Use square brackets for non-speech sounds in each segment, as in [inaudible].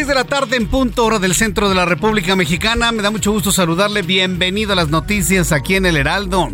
6 de la tarde en punto hora del centro de la República Mexicana. Me da mucho gusto saludarle. Bienvenido a las noticias aquí en el Heraldo.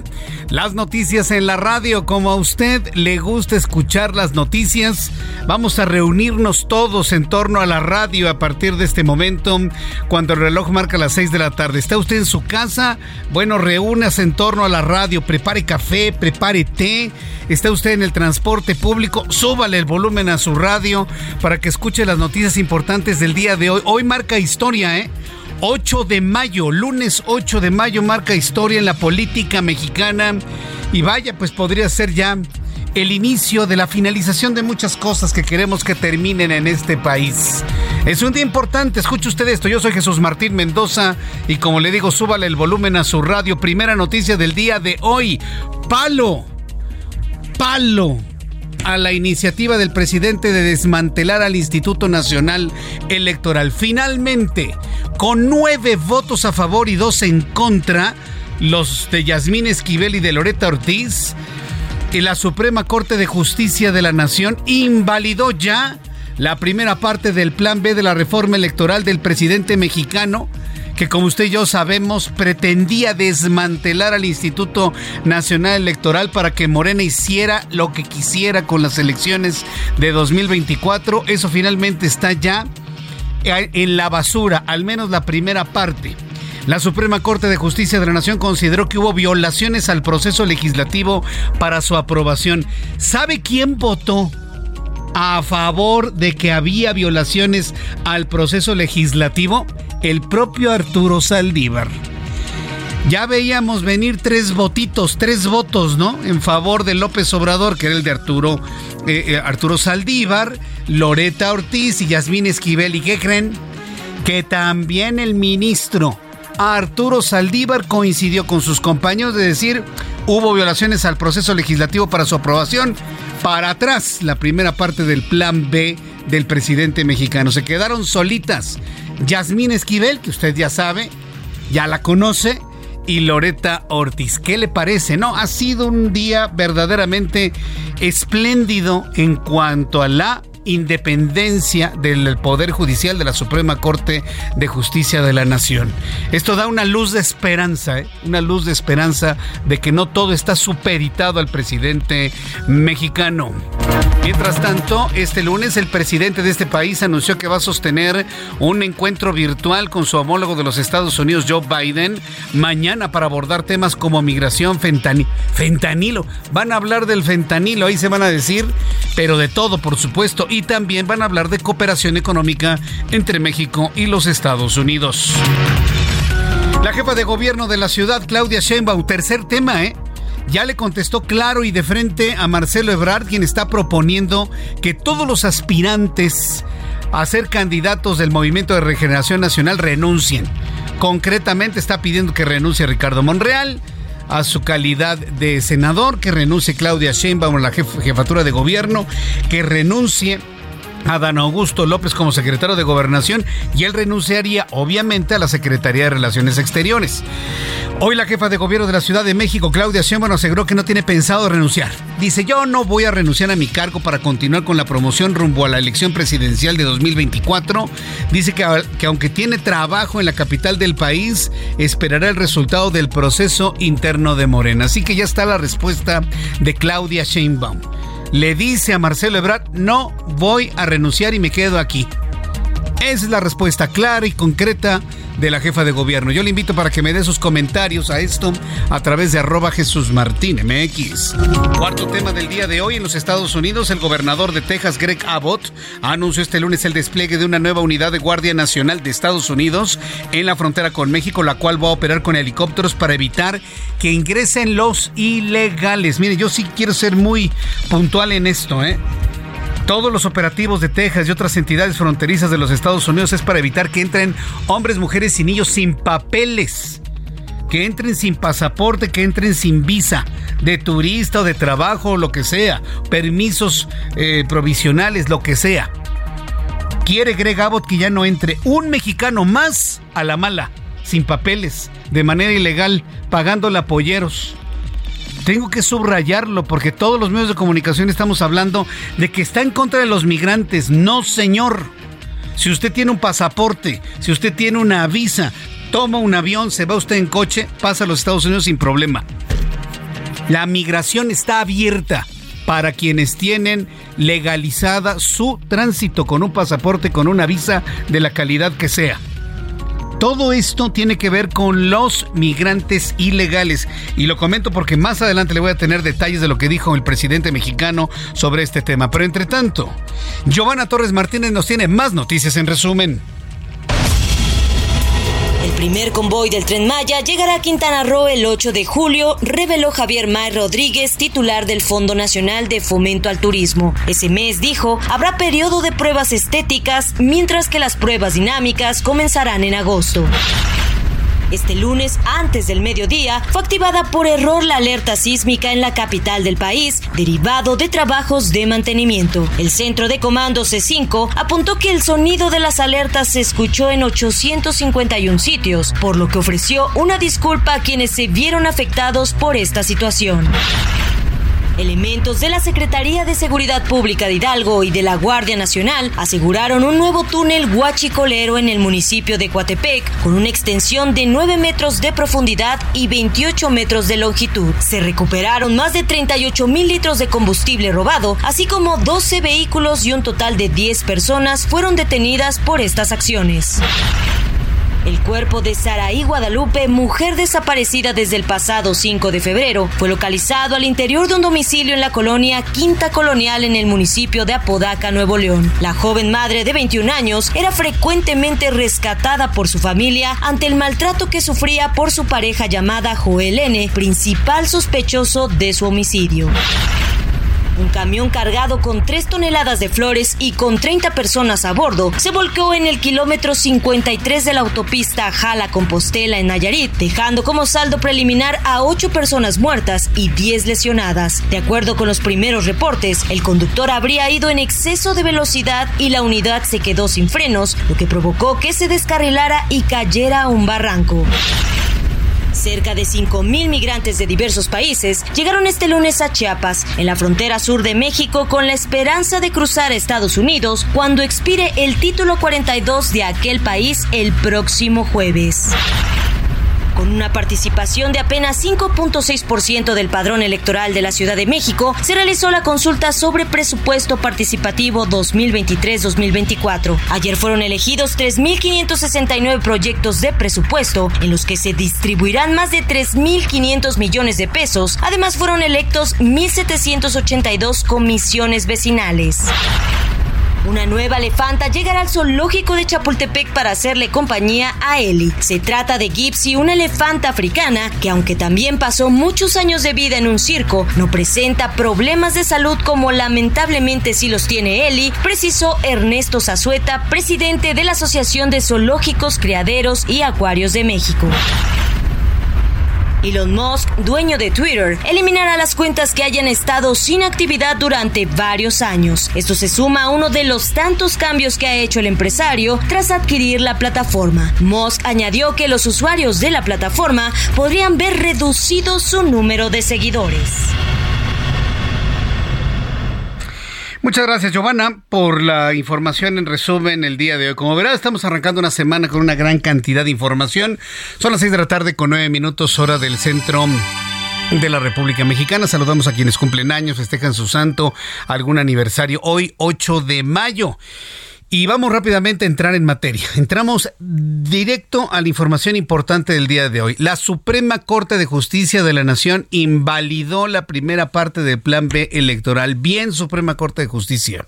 Las noticias en la radio. Como a usted le gusta escuchar las noticias, vamos a reunirnos todos en torno a la radio a partir de este momento, cuando el reloj marca las 6 de la tarde. ¿Está usted en su casa? Bueno, reúnase en torno a la radio. Prepare café, prepare té. ¿Está usted en el transporte público? Súbale el volumen a su radio para que escuche las noticias importantes del día de hoy. Hoy marca historia, ¿eh? 8 de mayo, lunes 8 de mayo marca historia en la política mexicana. Y vaya, pues podría ser ya el inicio de la finalización de muchas cosas que queremos que terminen en este país. Es un día importante, escuche usted esto, yo soy Jesús Martín Mendoza y como le digo, súbale el volumen a su radio. Primera noticia del día de hoy, palo, palo a la iniciativa del presidente de desmantelar al Instituto Nacional Electoral. Finalmente, con nueve votos a favor y dos en contra, los de Yasmín Esquivel y de Loreta Ortiz, la Suprema Corte de Justicia de la Nación invalidó ya la primera parte del Plan B de la reforma electoral del presidente mexicano que como usted y yo sabemos pretendía desmantelar al Instituto Nacional Electoral para que Morena hiciera lo que quisiera con las elecciones de 2024. Eso finalmente está ya en la basura, al menos la primera parte. La Suprema Corte de Justicia de la Nación consideró que hubo violaciones al proceso legislativo para su aprobación. ¿Sabe quién votó a favor de que había violaciones al proceso legislativo? El propio Arturo Saldívar. Ya veíamos venir tres votitos, tres votos, ¿no? En favor de López Obrador, que era el de Arturo, eh, eh, Arturo Saldívar, Loreta Ortiz y Yasmín Esquivel. ¿Y qué creen? Que también el ministro Arturo Saldívar coincidió con sus compañeros de decir hubo violaciones al proceso legislativo para su aprobación. Para atrás, la primera parte del plan B del presidente mexicano. Se quedaron solitas Yasmín Esquivel, que usted ya sabe, ya la conoce, y Loreta Ortiz. ¿Qué le parece? No, ha sido un día verdaderamente espléndido en cuanto a la independencia del Poder Judicial de la Suprema Corte de Justicia de la Nación. Esto da una luz de esperanza, ¿eh? una luz de esperanza de que no todo está supeditado al presidente mexicano. Mientras tanto, este lunes el presidente de este país anunció que va a sostener un encuentro virtual con su homólogo de los Estados Unidos, Joe Biden, mañana para abordar temas como migración, fentanilo. Van a hablar del fentanilo, ahí se van a decir, pero de todo, por supuesto. Y también van a hablar de cooperación económica entre México y los Estados Unidos. La jefa de gobierno de la ciudad, Claudia Sheinbaum, tercer tema, ¿eh? ya le contestó claro y de frente a Marcelo Ebrard, quien está proponiendo que todos los aspirantes a ser candidatos del Movimiento de Regeneración Nacional renuncien. Concretamente está pidiendo que renuncie Ricardo Monreal a su calidad de senador, que renuncie Claudia Sheinbaum a la jefatura de gobierno, que renuncie Adán Augusto López como secretario de Gobernación y él renunciaría obviamente a la Secretaría de Relaciones Exteriores. Hoy la jefa de gobierno de la Ciudad de México, Claudia Sheinbaum, aseguró que no tiene pensado renunciar. Dice, yo no voy a renunciar a mi cargo para continuar con la promoción rumbo a la elección presidencial de 2024. Dice que, que aunque tiene trabajo en la capital del país, esperará el resultado del proceso interno de Morena. Así que ya está la respuesta de Claudia Sheinbaum le dice a Marcelo Ebrard, no voy a renunciar y me quedo aquí. Esa es la respuesta clara y concreta de la jefa de gobierno. Yo le invito para que me dé sus comentarios a esto a través de arroba Jesús Martín MX. Cuarto tema del día de hoy en los Estados Unidos, el gobernador de Texas, Greg Abbott, anunció este lunes el despliegue de una nueva unidad de Guardia Nacional de Estados Unidos en la frontera con México, la cual va a operar con helicópteros para evitar que ingresen los ilegales. Mire, yo sí quiero ser muy puntual en esto, ¿eh? Todos los operativos de Texas y otras entidades fronterizas de los Estados Unidos es para evitar que entren hombres, mujeres y niños sin papeles. Que entren sin pasaporte, que entren sin visa de turista o de trabajo o lo que sea. Permisos eh, provisionales, lo que sea. Quiere Greg Abbott que ya no entre un mexicano más a la mala, sin papeles, de manera ilegal, pagando polleros. Tengo que subrayarlo porque todos los medios de comunicación estamos hablando de que está en contra de los migrantes. No, señor. Si usted tiene un pasaporte, si usted tiene una visa, toma un avión, se va usted en coche, pasa a los Estados Unidos sin problema. La migración está abierta para quienes tienen legalizada su tránsito con un pasaporte, con una visa de la calidad que sea. Todo esto tiene que ver con los migrantes ilegales. Y lo comento porque más adelante le voy a tener detalles de lo que dijo el presidente mexicano sobre este tema. Pero entre tanto, Giovanna Torres Martínez nos tiene más noticias en resumen. Primer convoy del tren Maya llegará a Quintana Roo el 8 de julio, reveló Javier May Rodríguez, titular del Fondo Nacional de Fomento al Turismo. Ese mes, dijo, habrá periodo de pruebas estéticas, mientras que las pruebas dinámicas comenzarán en agosto. Este lunes, antes del mediodía, fue activada por error la alerta sísmica en la capital del país, derivado de trabajos de mantenimiento. El centro de comando C5 apuntó que el sonido de las alertas se escuchó en 851 sitios, por lo que ofreció una disculpa a quienes se vieron afectados por esta situación. Elementos de la Secretaría de Seguridad Pública de Hidalgo y de la Guardia Nacional aseguraron un nuevo túnel huachicolero en el municipio de Coatepec con una extensión de 9 metros de profundidad y 28 metros de longitud. Se recuperaron más de 38 mil litros de combustible robado, así como 12 vehículos y un total de 10 personas fueron detenidas por estas acciones. El cuerpo de Saraí Guadalupe, mujer desaparecida desde el pasado 5 de febrero, fue localizado al interior de un domicilio en la colonia Quinta Colonial en el municipio de Apodaca, Nuevo León. La joven madre de 21 años era frecuentemente rescatada por su familia ante el maltrato que sufría por su pareja llamada Joel N., principal sospechoso de su homicidio. Un camión cargado con 3 toneladas de flores y con 30 personas a bordo se volcó en el kilómetro 53 de la autopista Jala-Compostela en Nayarit, dejando como saldo preliminar a 8 personas muertas y 10 lesionadas. De acuerdo con los primeros reportes, el conductor habría ido en exceso de velocidad y la unidad se quedó sin frenos, lo que provocó que se descarrilara y cayera a un barranco. Cerca de 5.000 migrantes de diversos países llegaron este lunes a Chiapas, en la frontera sur de México, con la esperanza de cruzar a Estados Unidos cuando expire el título 42 de aquel país el próximo jueves. Con una participación de apenas 5.6% del padrón electoral de la Ciudad de México, se realizó la consulta sobre presupuesto participativo 2023-2024. Ayer fueron elegidos 3.569 proyectos de presupuesto en los que se distribuirán más de 3.500 millones de pesos. Además fueron electos 1.782 comisiones vecinales. Una nueva elefanta llegará al zoológico de Chapultepec para hacerle compañía a Ellie. Se trata de Gypsy, una elefanta africana que aunque también pasó muchos años de vida en un circo, no presenta problemas de salud como lamentablemente sí los tiene Ellie, precisó Ernesto Zazueta, presidente de la Asociación de Zoológicos, Criaderos y Acuarios de México. Elon Musk, dueño de Twitter, eliminará las cuentas que hayan estado sin actividad durante varios años. Esto se suma a uno de los tantos cambios que ha hecho el empresario tras adquirir la plataforma. Musk añadió que los usuarios de la plataforma podrían ver reducido su número de seguidores. Muchas gracias, Giovanna, por la información en resumen el día de hoy. Como verás, estamos arrancando una semana con una gran cantidad de información. Son las seis de la tarde con nueve minutos, hora del centro de la República Mexicana. Saludamos a quienes cumplen años, festejan su santo, algún aniversario. Hoy, 8 de mayo. Y vamos rápidamente a entrar en materia. Entramos directo a la información importante del día de hoy. La Suprema Corte de Justicia de la Nación invalidó la primera parte del Plan B electoral. Bien, Suprema Corte de Justicia.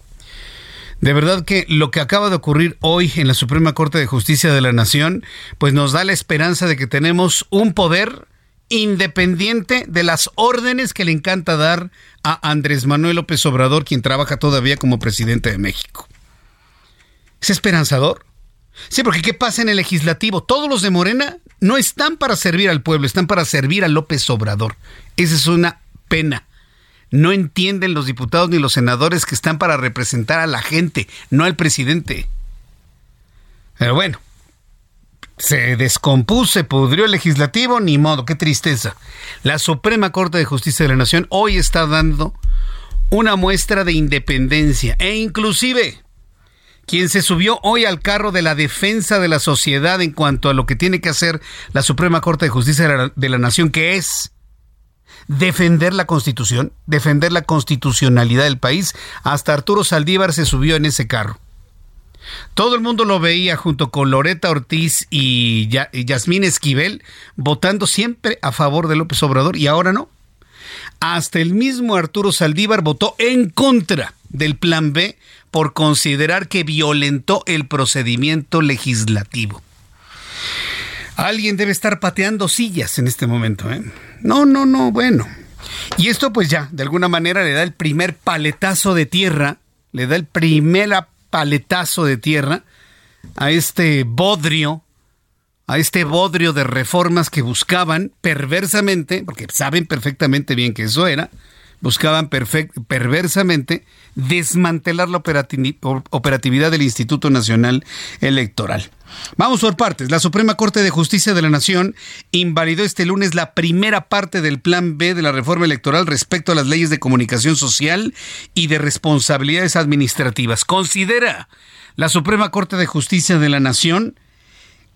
De verdad que lo que acaba de ocurrir hoy en la Suprema Corte de Justicia de la Nación, pues nos da la esperanza de que tenemos un poder independiente de las órdenes que le encanta dar a Andrés Manuel López Obrador, quien trabaja todavía como presidente de México. ¿Es esperanzador? Sí, porque ¿qué pasa en el legislativo? Todos los de Morena no están para servir al pueblo, están para servir a López Obrador. Esa es una pena. No entienden los diputados ni los senadores que están para representar a la gente, no al presidente. Pero bueno, se descompuso, se pudrió el legislativo, ni modo, qué tristeza. La Suprema Corte de Justicia de la Nación hoy está dando una muestra de independencia e inclusive quien se subió hoy al carro de la defensa de la sociedad en cuanto a lo que tiene que hacer la Suprema Corte de Justicia de la, Nación, que es defender la Constitución, defender la constitucionalidad del país. Hasta Arturo Saldívar se subió en ese carro. Todo el mundo lo veía junto con Loreta Ortiz y, y Yasmín Esquivel votando siempre a favor de López Obrador y ahora no. Hasta el mismo Arturo Saldívar votó en contra del plan B por considerar que violentó el procedimiento legislativo. Alguien debe estar pateando sillas en este momento. ¿eh? No, no, no, bueno. Y esto pues ya, de alguna manera le da el primer paletazo de tierra, le da el primer paletazo de tierra a este bodrio, a este bodrio de reformas que buscaban perversamente, porque saben perfectamente bien que eso era, buscaban perversamente desmantelar la operatividad del Instituto Nacional Electoral. Vamos por partes. La Suprema Corte de Justicia de la Nación invalidó este lunes la primera parte del Plan B de la reforma electoral respecto a las leyes de comunicación social y de responsabilidades administrativas. Considera la Suprema Corte de Justicia de la Nación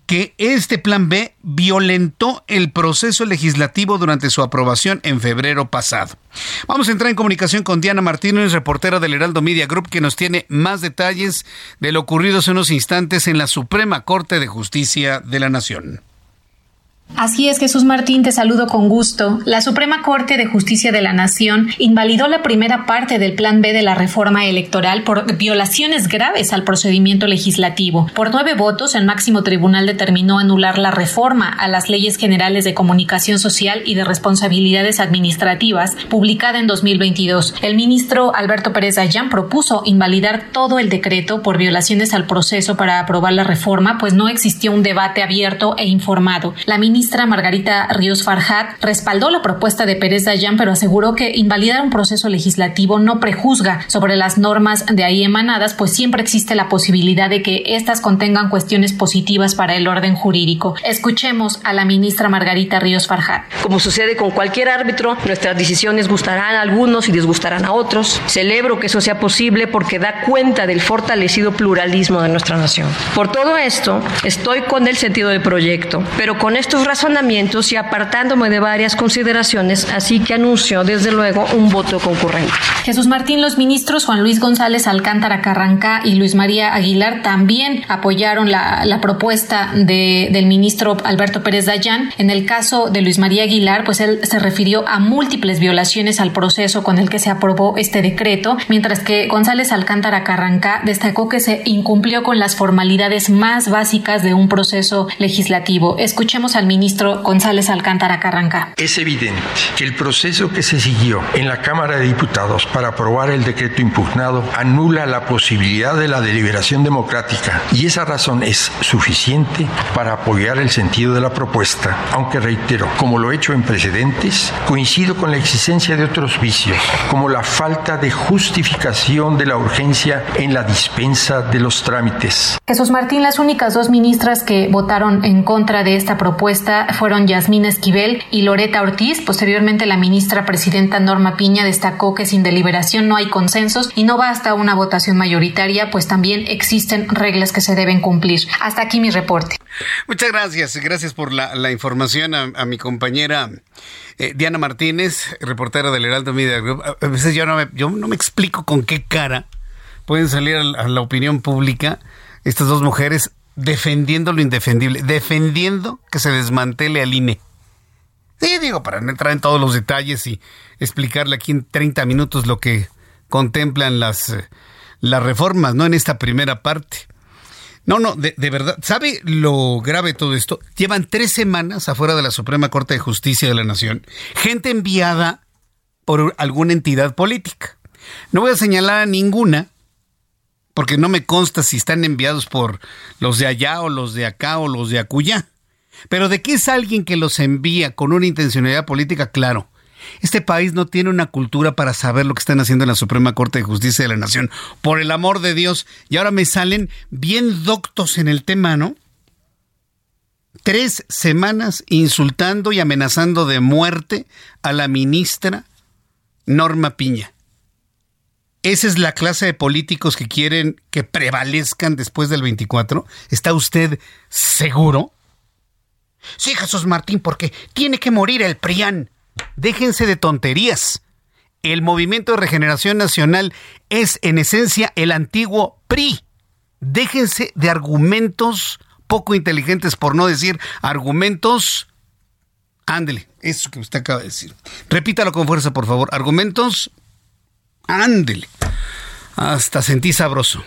que este plan B violentó el proceso legislativo durante su aprobación en febrero pasado. Vamos a entrar en comunicación con Diana Martínez, reportera del Heraldo Media Group, que nos tiene más detalles de lo ocurrido hace unos instantes en la Suprema Corte de Justicia de la Nación. Así es, Jesús Martín, te saludo con gusto. La Suprema Corte de Justicia de la Nación invalidó la primera parte del Plan B de la reforma electoral por violaciones graves al procedimiento legislativo. Por nueve votos, el máximo tribunal determinó anular la reforma a las leyes generales de comunicación social y de responsabilidades administrativas publicada en 2022. El ministro Alberto Pérez Dayán propuso invalidar todo el decreto por violaciones al proceso para aprobar la reforma, pues no existió un debate abierto e informado. La ministra Margarita Ríos Farjat respaldó la propuesta de Pérez Dayan, pero aseguró que invalidar un proceso legislativo no prejuzga sobre las normas de ahí emanadas, pues siempre existe la posibilidad de que éstas contengan cuestiones positivas para el orden jurídico. Escuchemos a la ministra Margarita Ríos Farjat. Como sucede con cualquier árbitro, nuestras decisiones gustarán a algunos y disgustarán a otros. Celebro que eso sea posible porque da cuenta del fortalecido pluralismo de nuestra nación. Por todo esto, estoy con el sentido del proyecto, pero con estos razonamientos y apartándome de varias consideraciones, así que anuncio desde luego un voto concurrente. Jesús Martín, los ministros Juan Luis González Alcántara Carrancá y Luis María Aguilar también apoyaron la, propuesta de, del ministro Alberto Pérez Dayán. En el caso de Luis María Aguilar, pues él se refirió a múltiples violaciones al proceso con el que se aprobó este decreto, mientras que González Alcántara Carrancá destacó que se incumplió con las formalidades más básicas de un proceso legislativo. Escuchemos al ministro González Alcántara Carranca. Es evidente que el proceso que se siguió en la Cámara de Diputados para aprobar el decreto impugnado anula la posibilidad de la deliberación democrática y esa razón es suficiente para apoyar el sentido de la propuesta, aunque reitero, como lo he hecho en precedentes, coincido con la existencia de otros vicios, como la falta de justificación de la urgencia en la dispensa de los trámites. Jesús Martín, las únicas dos ministras que votaron en contra de esta propuesta fueron Yasmín Esquivel y Loreta Ortiz. Posteriormente, la ministra presidenta Norma Piña destacó que sin deliberación no hay consensos y no basta una votación mayoritaria, pues también existen reglas que se deben cumplir. Hasta aquí mi reporte. Muchas gracias. Gracias por la, información a, mi compañera eh, Diana Martínez, reportera del Heraldo Media Group. A veces yo no me, yo no me explico con qué cara pueden salir a la opinión pública estas dos mujeres defendiendo lo indefendible, defendiendo que se desmantele al INE. Sí, digo, para no entrar en todos los detalles y explicarle aquí en 30 minutos lo que contemplan las, eh, las reformas, ¿no? En esta primera parte. No, no, de, de, verdad. ¿Sabe lo grave todo esto? Llevan tres semanas afuera de la Suprema Corte de Justicia de la Nación. Gente enviada por alguna entidad política. No voy a señalar a ninguna, porque no me consta si están enviados por los de allá o los de acá o los de acuya. Pero de qué es alguien que los envía con una intencionalidad política, claro. Este país no tiene una cultura para saber lo que están haciendo en la Suprema Corte de Justicia de la Nación. Por el amor de Dios. Y ahora me salen bien doctos en el tema, ¿no? Tres semanas insultando y amenazando de muerte a la ministra Norma Piña. ¿Esa es la clase de políticos que quieren que prevalezcan después del 24? ¿Está usted seguro? Sí, Jesús Martín, porque tiene que morir el PRIAN. Déjense de tonterías. El Movimiento de Regeneración Nacional es en esencia el antiguo PRI. Déjense de argumentos poco inteligentes, por no decir argumentos. Ándele, eso que usted acaba de decir. Repítalo con fuerza, por favor. Argumentos Ándele. Hasta sentí sabroso.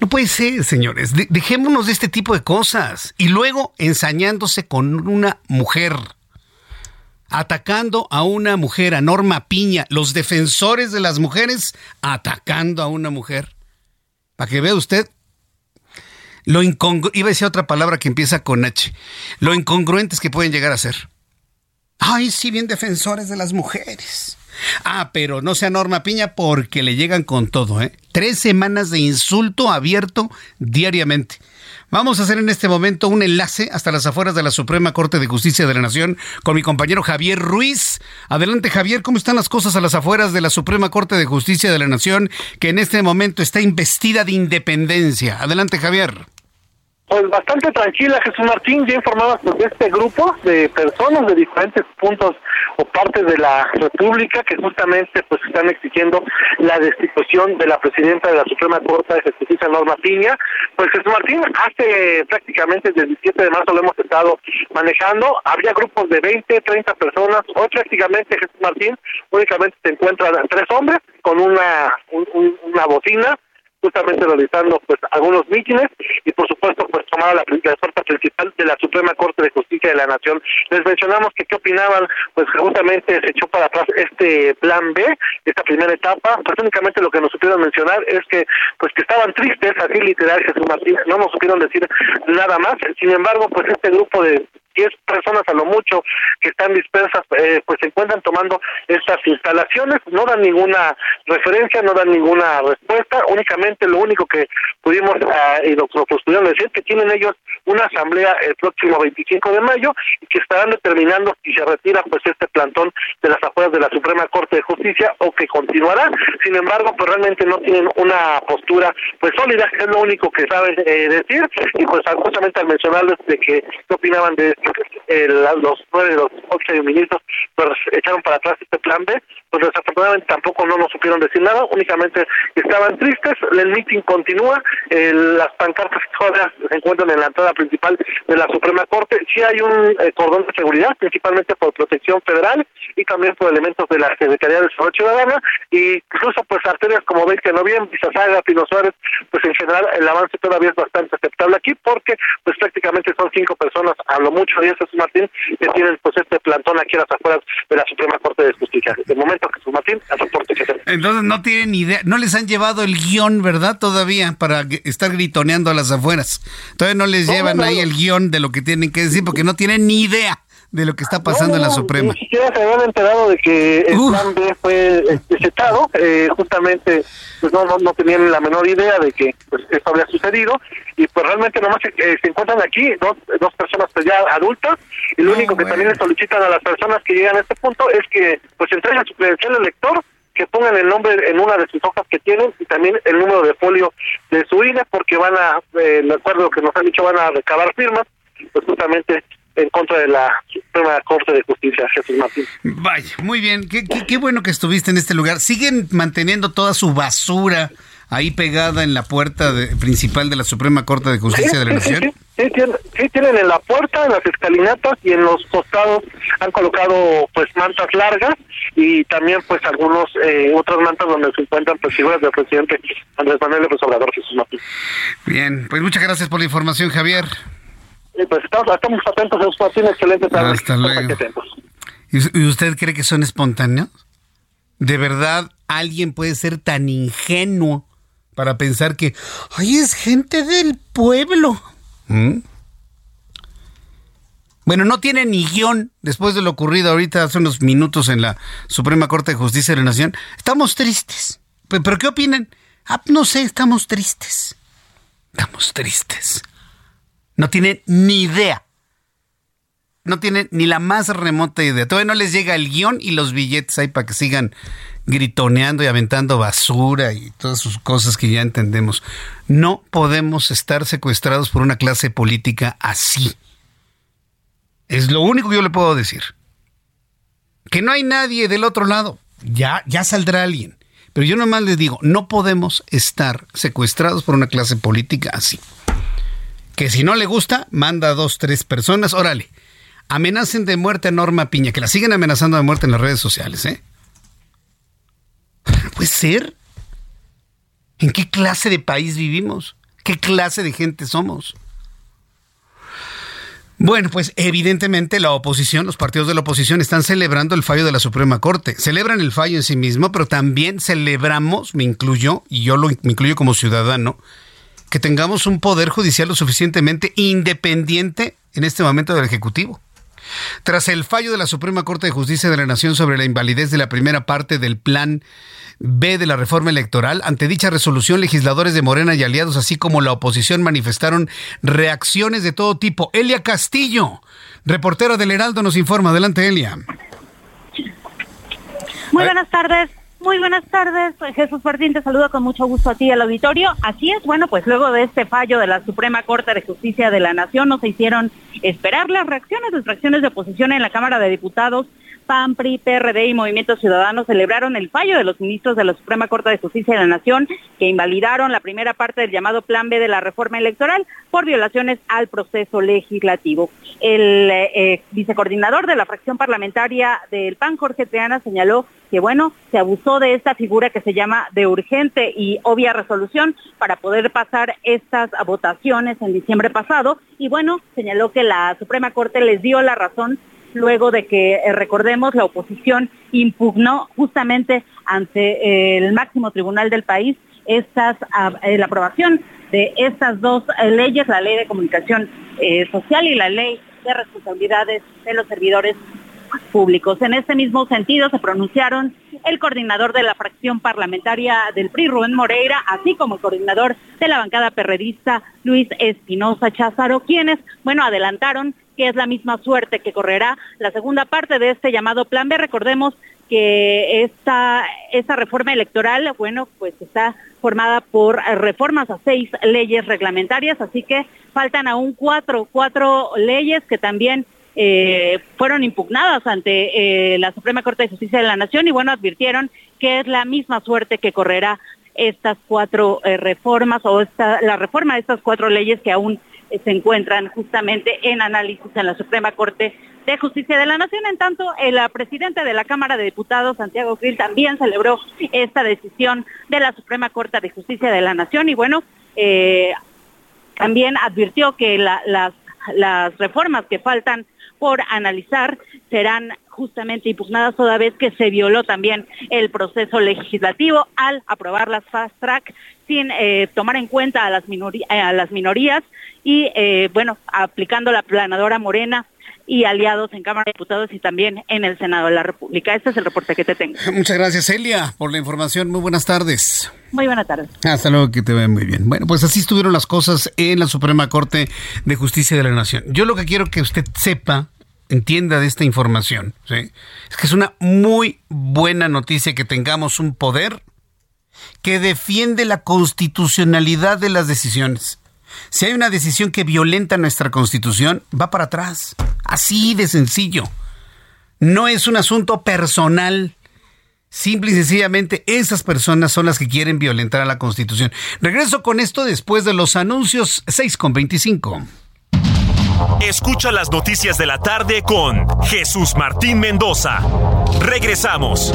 No puede ser, señores. dejémonos de este tipo de cosas. Y luego ensañándose con una mujer. Atacando a una mujer, a Norma Piña. Los defensores de las mujeres atacando a una mujer. Para que vea usted lo incongruente. Iba a decir otra palabra que empieza con H. Lo incongruentes que pueden llegar a ser. Ay, sí, bien defensores de las mujeres. Ah, pero no sea Norma Piña porque le llegan con todo, ¿eh? Tres semanas de insulto abierto diariamente. Vamos a hacer en este momento un enlace hasta las afueras de la Suprema Corte de Justicia de la Nación con mi compañero Javier Ruiz. Adelante Javier, ¿cómo están las cosas a las afueras de la Suprema Corte de Justicia de la Nación que en este momento está investida de independencia? Adelante Javier. Pues bastante tranquila, Jesús Martín, ya informadas de este grupo de personas de diferentes puntos o partes de la República que justamente pues están exigiendo la destitución de la presidenta de la Suprema Corte de Justicia, Norma Piña. Pues Jesús Martín, hace prácticamente desde el 17 de marzo lo hemos estado manejando, había grupos de 20, 30 personas, hoy prácticamente Jesús Martín únicamente se encuentran tres hombres con una, una bocina justamente realizando pues algunos mítines y por supuesto pues tomaba la, la principal de la Suprema Corte de Justicia de la Nación. Les mencionamos que qué opinaban, pues justamente se echó para atrás este plan B, esta primera etapa, pues únicamente lo que nos supieron mencionar es que pues que estaban tristes, así literal Jesús Martín, no nos supieron decir nada más, sin embargo pues este grupo de 10 personas a lo mucho que están dispersas, eh, pues se encuentran tomando estas instalaciones, no dan ninguna referencia, no dan ninguna respuesta, únicamente lo único que pudimos uh, y lo, pudieron decir que tienen ellos una asamblea el próximo 25 de mayo y que estarán determinando si se retira pues este plantón de las afueras de la Suprema Corte de Justicia o que continuará. Sin embargo, pues realmente no tienen una postura pues sólida, es lo único que saben eh, decir. Y pues justamente al mencionarles de que qué opinaban de esto, los nueve de los ocho ministros pues echaron para atrás este plan B, pues desafortunadamente tampoco no nos supieron decir nada, únicamente estaban tristes, el meeting continúa, las pancartas todavía se encuentran en la entrada principal de la Suprema Corte, sí hay un eh, cordón de seguridad, principalmente por protección federal y también por elementos de la Secretaría de Salud Ciudadana, y incluso pues arterias como veis que no bien, Bizazaga, Pino Suárez, pues en general el avance todavía es bastante aceptable aquí porque pues prácticamente son cinco personas, a lo mucho diez Jesús Martín, que tienen pues este plantón aquí a las afueras de la Suprema Corte de Justicia. De momento Jesús Martín, Entonces no tienen ni idea, no les han llevado el guion, ¿verdad? Todavía para estar gritoneando a las afueras. Todavía no les llevan ahí el guion de lo que tienen que decir porque no tienen ni idea de lo que está pasando en la Suprema. Ni siquiera se habían enterado de que el plan B fue setado, eh, justamente pues no, no, tenían la menor idea de que pues, esto había sucedido. Y pues realmente nomás se, eh, se encuentran aquí dos, dos personas pues ya adultas. Y lo único que también le solicitan a las personas que llegan a este punto es que pues entreguen su credencial elector que pongan el nombre en una de sus hojas que tienen y también el número de folio de su INE porque van a, eh, de acuerdo a lo que nos han dicho, van a recabar firmas, pues justamente en contra de la Suprema Corte de Justicia, Jesús Martín. Vaya, muy bien, qué, qué, bueno que estuviste en este lugar. ¿Siguen manteniendo toda su basura ahí pegada en la puerta principal de la Suprema Corte de Justicia de la Nación? Sí, sí, tienen, en la puerta, en las escalinatas y en los costados han colocado pues mantas largas y también pues algunos eh, otras mantas donde se encuentran pues figuras del presidente Andrés Manuel López Obrador Jesús Martín. Bien, pues muchas gracias por la información, Javier pues estamos, atentos, a Martín, excelente tarde. Hasta luego. ¿Y usted cree que son espontáneos? ¿De verdad alguien puede ser tan ingenuo para pensar que, ay, es gente del pueblo? ¿Mm? Bueno, no tiene ni guion después de lo ocurrido ahorita hace unos minutos en la Suprema Corte de Justicia de la Nación. Estamos tristes. ¿Pero qué opinan? Ah, no sé, estamos tristes. Estamos tristes. No tienen ni idea. No tienen ni la más remota idea. Todavía no les llega el guion y los billetes ahí para que sigan gritoneando y aventando basura y todas sus cosas que ya entendemos. No podemos estar secuestrados por una clase política así. Es lo único que yo le puedo decir. Que no hay nadie del otro lado. Ya, ya saldrá alguien. Pero yo nomás les digo, no podemos estar secuestrados por una clase política así que si no le gusta, manda a dos, tres personas, órale, amenacen de muerte a Norma Piña, que la siguen amenazando de muerte en las redes sociales, ¿eh? [laughs] ¿Puede ser? ¿En qué clase de país vivimos? ¿Qué clase de gente somos? Bueno, pues evidentemente la oposición, los partidos de la oposición están celebrando el fallo de la Suprema Corte. Celebran el fallo en sí mismo, pero también celebramos, me incluyo, y yo lo, incluyo como ciudadano, que tengamos un poder judicial lo suficientemente independiente en este momento del Ejecutivo. Tras el fallo de la Suprema Corte de Justicia de la Nación sobre la invalidez de la primera parte del Plan B de la reforma electoral, ante dicha resolución, legisladores de Morena y aliados, así como la oposición, manifestaron reacciones de todo tipo. Elia Castillo, reportera del Heraldo, nos informa. Adelante, Elia. Muy buenas tardes. Muy buenas tardes, Jesús Martín, te saludo con mucho gusto a ti al auditorio. Así es, bueno, pues luego de este fallo de la Suprema Corte de Justicia de la Nación no se hicieron esperar las reacciones, las reacciones de oposición en la Cámara de Diputados PAN, PRI, PRD y Movimiento Ciudadano celebraron el fallo de los ministros de la Suprema Corte de Justicia de la Nación que invalidaron la primera parte del llamado Plan B de la reforma electoral por violaciones al proceso legislativo. El eh, vicecoordinador de la fracción parlamentaria del PAN, Jorge Triana, señaló que, bueno, se abusó de esta figura que se llama de urgente y obvia resolución para poder pasar estas votaciones en diciembre pasado. Y, bueno, señaló que la Suprema Corte les dio la razón luego de que, eh, recordemos, la oposición impugnó justamente ante el máximo tribunal del país estas, eh, la aprobación de estas dos eh, leyes, la ley de comunicación social y la ley de responsabilidades de los servidores públicos. En este mismo sentido se pronunciaron el coordinador de la fracción parlamentaria del PRI, Rubén Moreira, así como el coordinador de la bancada perredista, Luis Espinosa Cházaro, quienes, bueno, adelantaron que es la misma suerte que correrá la segunda parte de este llamado Plan B. Recordemos que esta, esta reforma electoral, bueno, pues está formada por reformas a seis leyes reglamentarias, así que faltan aún cuatro, cuatro leyes que también eh, fueron impugnadas ante eh, la Suprema Corte de Justicia de la Nación y bueno, advirtieron que es la misma suerte que correrá estas cuatro eh, reformas o esta, la reforma de estas cuatro leyes que aún se encuentran justamente en análisis en la Suprema Corte de Justicia de la Nación. En tanto, el presidente de la Cámara de Diputados, Santiago Krill, también celebró esta decisión de la Suprema Corte de Justicia de la Nación y bueno, también advirtió que las reformas que faltan por analizar serán justamente impugnadas toda vez que se violó también el proceso legislativo al aprobar las fast track sin eh, tomar en cuenta a las, minorías y, eh, bueno, aplicando la planadora morena y aliados en Cámara de Diputados y también en el Senado de la República. Este es el reporte que te tengo. Muchas gracias, Elia, por la información. Muy buenas tardes. Muy buenas tardes. Hasta luego, que te vean muy bien. Bueno, pues así estuvieron las cosas en la Suprema Corte de Justicia de la Nación. Yo lo que quiero que usted sepa entienda de esta información, es que es una muy buena noticia que tengamos un poder que defiende la constitucionalidad de las decisiones. Si hay una decisión que violenta nuestra constitución, va para atrás. Así de sencillo. No es un asunto personal. Simple y sencillamente, esas personas son las que quieren violentar a la constitución. Regreso con esto después de los anuncios 6 con 25. Escucha las noticias de la tarde con Jesús Martín Mendoza. Regresamos.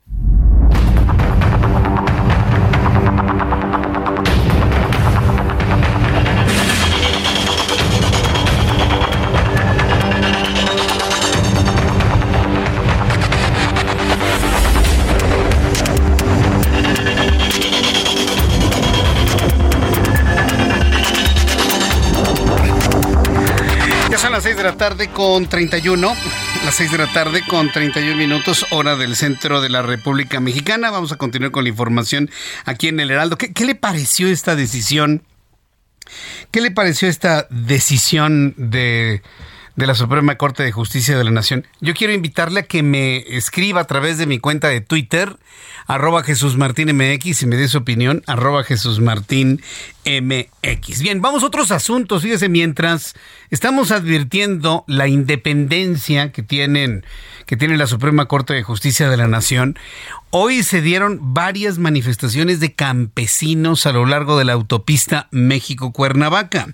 De la tarde con 31, las 6 de la tarde con 31 minutos, hora del centro de la República Mexicana. Vamos a continuar con la información aquí en el Heraldo. ¿Qué, qué le pareció esta decisión? ¿Qué le pareció esta decisión de de la Suprema Corte de Justicia de la Nación. Yo quiero invitarle a que me escriba a través de mi cuenta de Twitter, arroba Jesús Martín MX, y me dé su opinión, arroba Jesús Martín MX. Bien, vamos a otros asuntos. Fíjese, mientras estamos advirtiendo la independencia que tienen, que tiene la Suprema Corte de Justicia de la Nación, Hoy se dieron varias manifestaciones de campesinos a lo largo de la autopista México-Cuernavaca.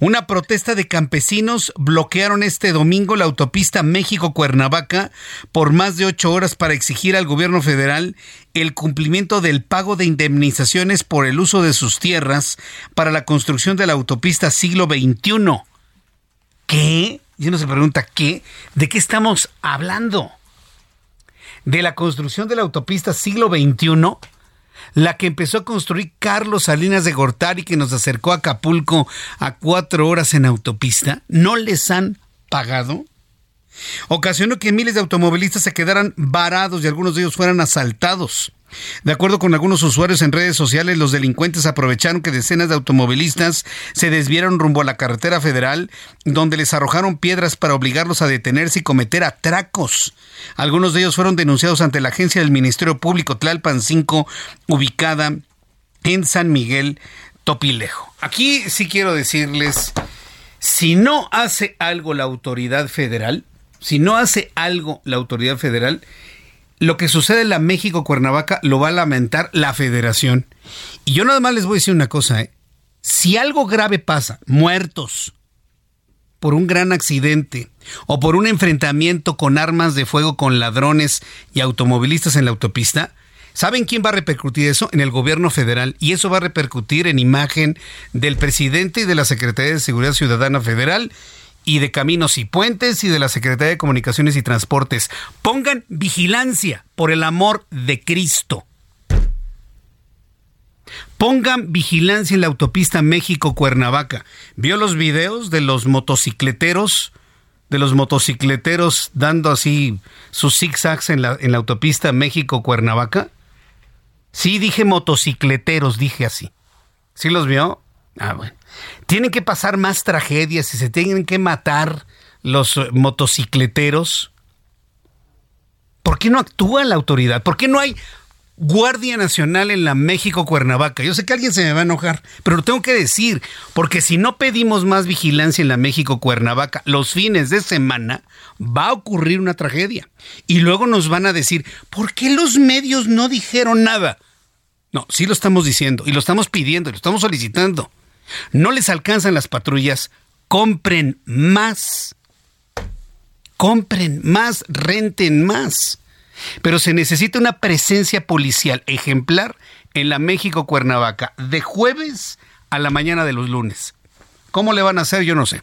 Una protesta de campesinos bloquearon este domingo la autopista México-Cuernavaca por más de ocho horas para exigir al gobierno federal el cumplimiento del pago de indemnizaciones por el uso de sus tierras para la construcción de la autopista siglo XXI. ¿Qué? Y uno se pregunta, ¿qué? ¿De qué estamos hablando? de la construcción de la autopista siglo XXI, la que empezó a construir Carlos Salinas de Gortari, que nos acercó a Acapulco a cuatro horas en autopista, no les han pagado. Ocasionó que miles de automovilistas se quedaran varados y algunos de ellos fueran asaltados. De acuerdo con algunos usuarios en redes sociales, los delincuentes aprovecharon que decenas de automovilistas se desviaron rumbo a la carretera federal, donde les arrojaron piedras para obligarlos a detenerse y cometer atracos. Algunos de ellos fueron denunciados ante la agencia del Ministerio Público Tlalpan 5, ubicada en San Miguel, Topilejo. Aquí sí quiero decirles, si no hace algo la autoridad federal, si no hace algo la autoridad federal, lo que sucede en la México Cuernavaca lo va a lamentar la federación. Y yo nada más les voy a decir una cosa, ¿eh? si algo grave pasa, muertos, por un gran accidente o por un enfrentamiento con armas de fuego con ladrones y automovilistas en la autopista, ¿saben quién va a repercutir eso? En el gobierno federal. Y eso va a repercutir en imagen del presidente y de la Secretaría de Seguridad Ciudadana Federal y de Caminos y Puentes y de la Secretaría de Comunicaciones y Transportes. Pongan vigilancia por el amor de Cristo. Pongan vigilancia en la autopista México-Cuernavaca. ¿Vio los videos de los motocicleteros? De los motocicleteros dando así sus zigzags en la, en la autopista México-Cuernavaca. Sí, dije motocicleteros, dije así. ¿Sí los vio? Ah, bueno. Tienen que pasar más tragedias y se tienen que matar los eh, motocicleteros. ¿Por qué no actúa la autoridad? ¿Por qué no hay Guardia Nacional en la México Cuernavaca. Yo sé que alguien se me va a enojar, pero lo tengo que decir, porque si no pedimos más vigilancia en la México Cuernavaca los fines de semana, va a ocurrir una tragedia. Y luego nos van a decir, ¿por qué los medios no dijeron nada? No, sí lo estamos diciendo, y lo estamos pidiendo, y lo estamos solicitando. No les alcanzan las patrullas, compren más. Compren más, renten más. Pero se necesita una presencia policial ejemplar en la México Cuernavaca de jueves a la mañana de los lunes. ¿Cómo le van a hacer? Yo no sé.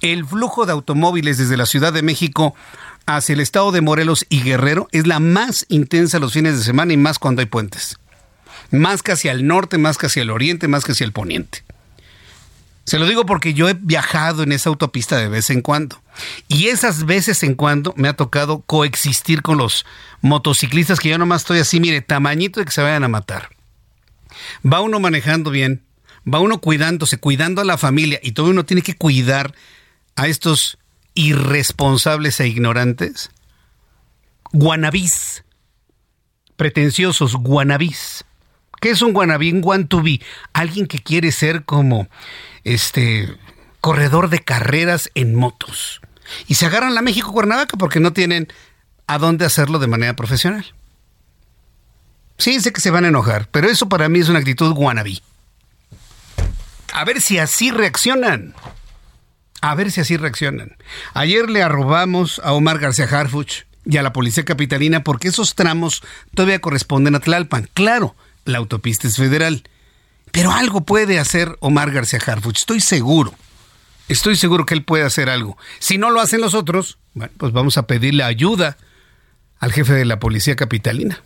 El flujo de automóviles desde la Ciudad de México hacia el estado de Morelos y Guerrero es la más intensa los fines de semana y más cuando hay puentes. Más que hacia el norte, más que hacia el oriente, más que hacia el poniente. Se lo digo porque yo he viajado en esa autopista de vez en cuando. Y esas veces en cuando me ha tocado coexistir con los motociclistas que yo nomás estoy así, mire, tamañito de que se vayan a matar. Va uno manejando bien, va uno cuidándose, cuidando a la familia y todo uno tiene que cuidar a estos irresponsables e ignorantes. Guanabís. Pretenciosos guanabís. ¿Qué es un guanabí? Un want to be. Alguien que quiere ser como este corredor de carreras en motos. Y se agarran la México Cuernavaca porque no tienen a dónde hacerlo de manera profesional. Sí, sé que se van a enojar, pero eso para mí es una actitud guanabí. A ver si así reaccionan. A ver si así reaccionan. Ayer le arrobamos a Omar García Harfuch y a la Policía Capitalina porque esos tramos todavía corresponden a Tlalpan. Claro, la autopista es federal. Pero algo puede hacer Omar García Harfuch, estoy seguro. Estoy seguro que él puede hacer algo. Si no lo hacen los otros, bueno, pues vamos a pedirle ayuda al jefe de la policía capitalina.